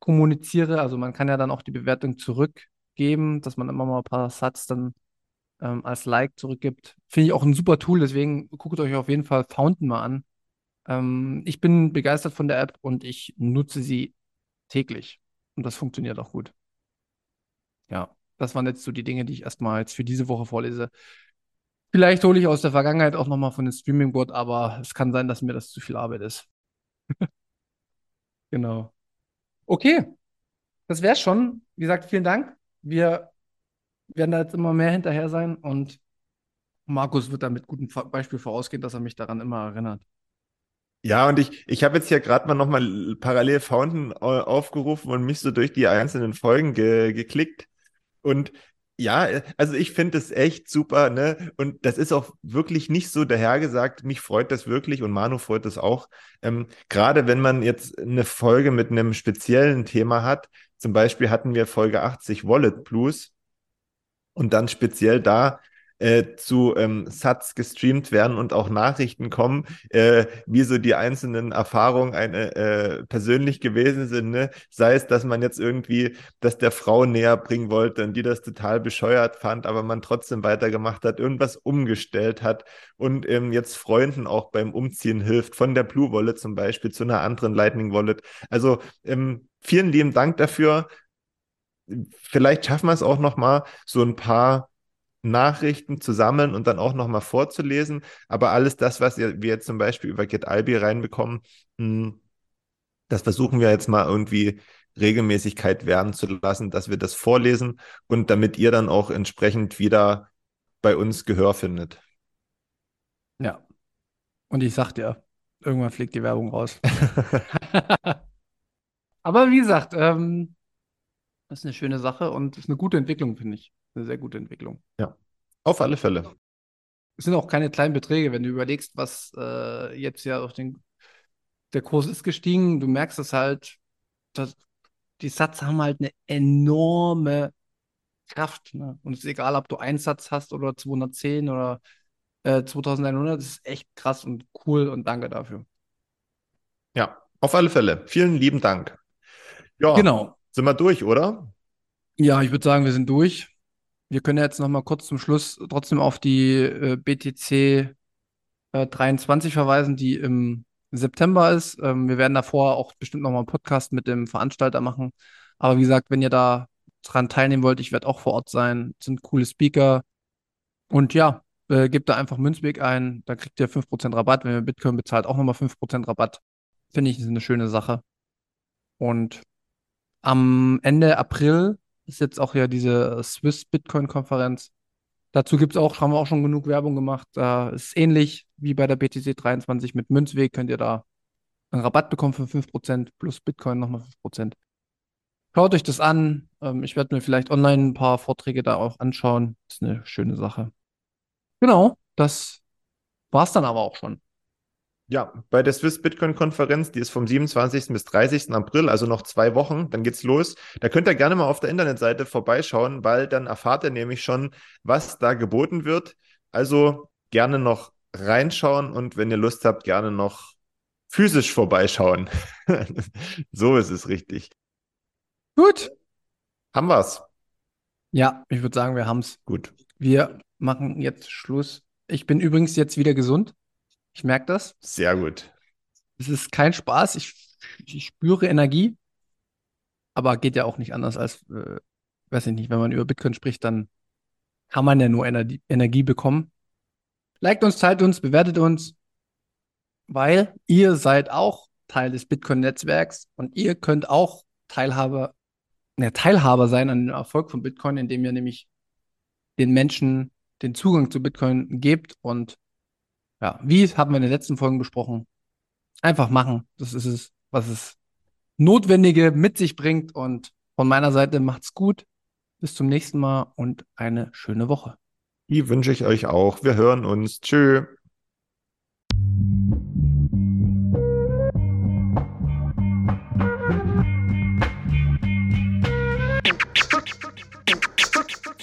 kommuniziere, also man kann ja dann auch die Bewertung zurückgeben, dass man immer mal ein paar Satz dann ähm, als Like zurückgibt. Finde ich auch ein super Tool, deswegen guckt euch auf jeden Fall Fountain mal an. Ähm, ich bin begeistert von der App und ich nutze sie täglich und das funktioniert auch gut. Ja, das waren jetzt so die Dinge, die ich erstmal jetzt für diese Woche vorlese. Vielleicht hole ich aus der Vergangenheit auch nochmal von dem Streaming-Board, aber es kann sein, dass mir das zu viel Arbeit ist. genau. Okay, das wär's schon. Wie gesagt, vielen Dank. Wir werden da jetzt immer mehr hinterher sein und Markus wird da mit gutem Beispiel vorausgehen, dass er mich daran immer erinnert. Ja, und ich, ich habe jetzt hier gerade mal nochmal parallel Fountain äh, aufgerufen und mich so durch die einzelnen Folgen ge geklickt. Und ja, also ich finde es echt super, ne? Und das ist auch wirklich nicht so dahergesagt. Mich freut das wirklich und Manu freut das auch. Ähm, Gerade wenn man jetzt eine Folge mit einem speziellen Thema hat. Zum Beispiel hatten wir Folge 80 Wallet Blues. Und dann speziell da äh, zu ähm, Satz gestreamt werden und auch Nachrichten kommen, äh, wie so die einzelnen Erfahrungen eine, äh, persönlich gewesen sind. Ne? Sei es, dass man jetzt irgendwie das der Frau näher bringen wollte und die das total bescheuert fand, aber man trotzdem weitergemacht hat, irgendwas umgestellt hat und ähm, jetzt Freunden auch beim Umziehen hilft, von der Blue Wallet zum Beispiel zu einer anderen Lightning Wallet. Also ähm, vielen lieben Dank dafür. Vielleicht schaffen wir es auch noch mal so ein paar Nachrichten zu sammeln und dann auch nochmal vorzulesen. Aber alles das, was wir jetzt zum Beispiel über GetAlbi reinbekommen, hm, das versuchen wir jetzt mal irgendwie Regelmäßigkeit werden zu lassen, dass wir das vorlesen und damit ihr dann auch entsprechend wieder bei uns Gehör findet. Ja. Und ich sag dir, irgendwann fliegt die Werbung raus. Aber wie gesagt, ähm, das ist eine schöne Sache und ist eine gute Entwicklung, finde ich. Eine sehr gute Entwicklung. Ja, auf alle Fälle. Es sind auch keine kleinen Beträge, wenn du überlegst, was äh, jetzt ja auf den der Kurs ist gestiegen. Du merkst es halt, dass die Satz haben halt eine enorme Kraft. Ne? Und es ist egal, ob du einen Satz hast oder 210 oder äh, 2100, das ist echt krass und cool und danke dafür. Ja, auf alle Fälle. Vielen lieben Dank. Ja, genau. Sind wir durch, oder? Ja, ich würde sagen, wir sind durch. Wir können jetzt noch mal kurz zum Schluss trotzdem auf die äh, BTC äh, 23 verweisen, die im September ist. Ähm, wir werden davor auch bestimmt noch mal einen Podcast mit dem Veranstalter machen. Aber wie gesagt, wenn ihr da dran teilnehmen wollt, ich werde auch vor Ort sein. Das sind coole Speaker. Und ja, äh, gebt da einfach Münzweg ein, da kriegt ihr 5% Rabatt. Wenn ihr Bitcoin bezahlt, auch nochmal 5% Rabatt. Finde ich, ist eine schöne Sache. Und am Ende April ist jetzt auch ja diese Swiss Bitcoin-Konferenz. Dazu gibt es auch, haben wir auch schon genug Werbung gemacht. Äh, ist ähnlich wie bei der BTC 23 mit Münzweg, könnt ihr da einen Rabatt bekommen von 5% plus Bitcoin nochmal 5%. Schaut euch das an. Ähm, ich werde mir vielleicht online ein paar Vorträge da auch anschauen. Ist eine schöne Sache. Genau, das war es dann aber auch schon. Ja, bei der Swiss Bitcoin Konferenz, die ist vom 27. bis 30. April, also noch zwei Wochen, dann geht's los. Da könnt ihr gerne mal auf der Internetseite vorbeischauen, weil dann erfahrt ihr nämlich schon, was da geboten wird. Also gerne noch reinschauen und wenn ihr Lust habt, gerne noch physisch vorbeischauen. so ist es richtig. Gut. Haben wir's? Ja, ich würde sagen, wir haben's. Gut. Wir machen jetzt Schluss. Ich bin übrigens jetzt wieder gesund. Ich merke das. Sehr gut. Es ist kein Spaß. Ich, ich spüre Energie. Aber geht ja auch nicht anders als, äh, weiß ich nicht, wenn man über Bitcoin spricht, dann kann man ja nur Energie, Energie bekommen. Liked uns, teilt uns, bewertet uns, weil ihr seid auch Teil des Bitcoin-Netzwerks und ihr könnt auch Teilhaber, ja, Teilhaber sein an dem Erfolg von Bitcoin, indem ihr nämlich den Menschen den Zugang zu Bitcoin gebt und ja, wie haben wir in den letzten Folgen besprochen, einfach machen. Das ist es, was es Notwendige mit sich bringt. Und von meiner Seite macht's gut. Bis zum nächsten Mal und eine schöne Woche. Die wünsche ich euch auch. Wir hören uns. Tschö.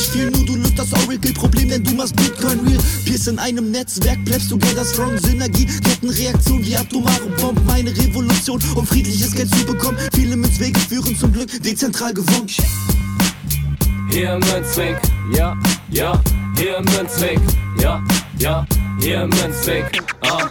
viel, nur du löst das Oracle-Problem, denn du machst Bitcoin real, Pierce in einem Netzwerk, bleibst together strong, Synergie, Kettenreaktion wie atomare Bomben, meine Revolution, um friedliches Geld zu bekommen. Viele Münzwege führen zum Glück dezentral gewonnen. Hier Münzweg, ja, ja, hier Münzweg, ja, ja, hier Münzweg, ah,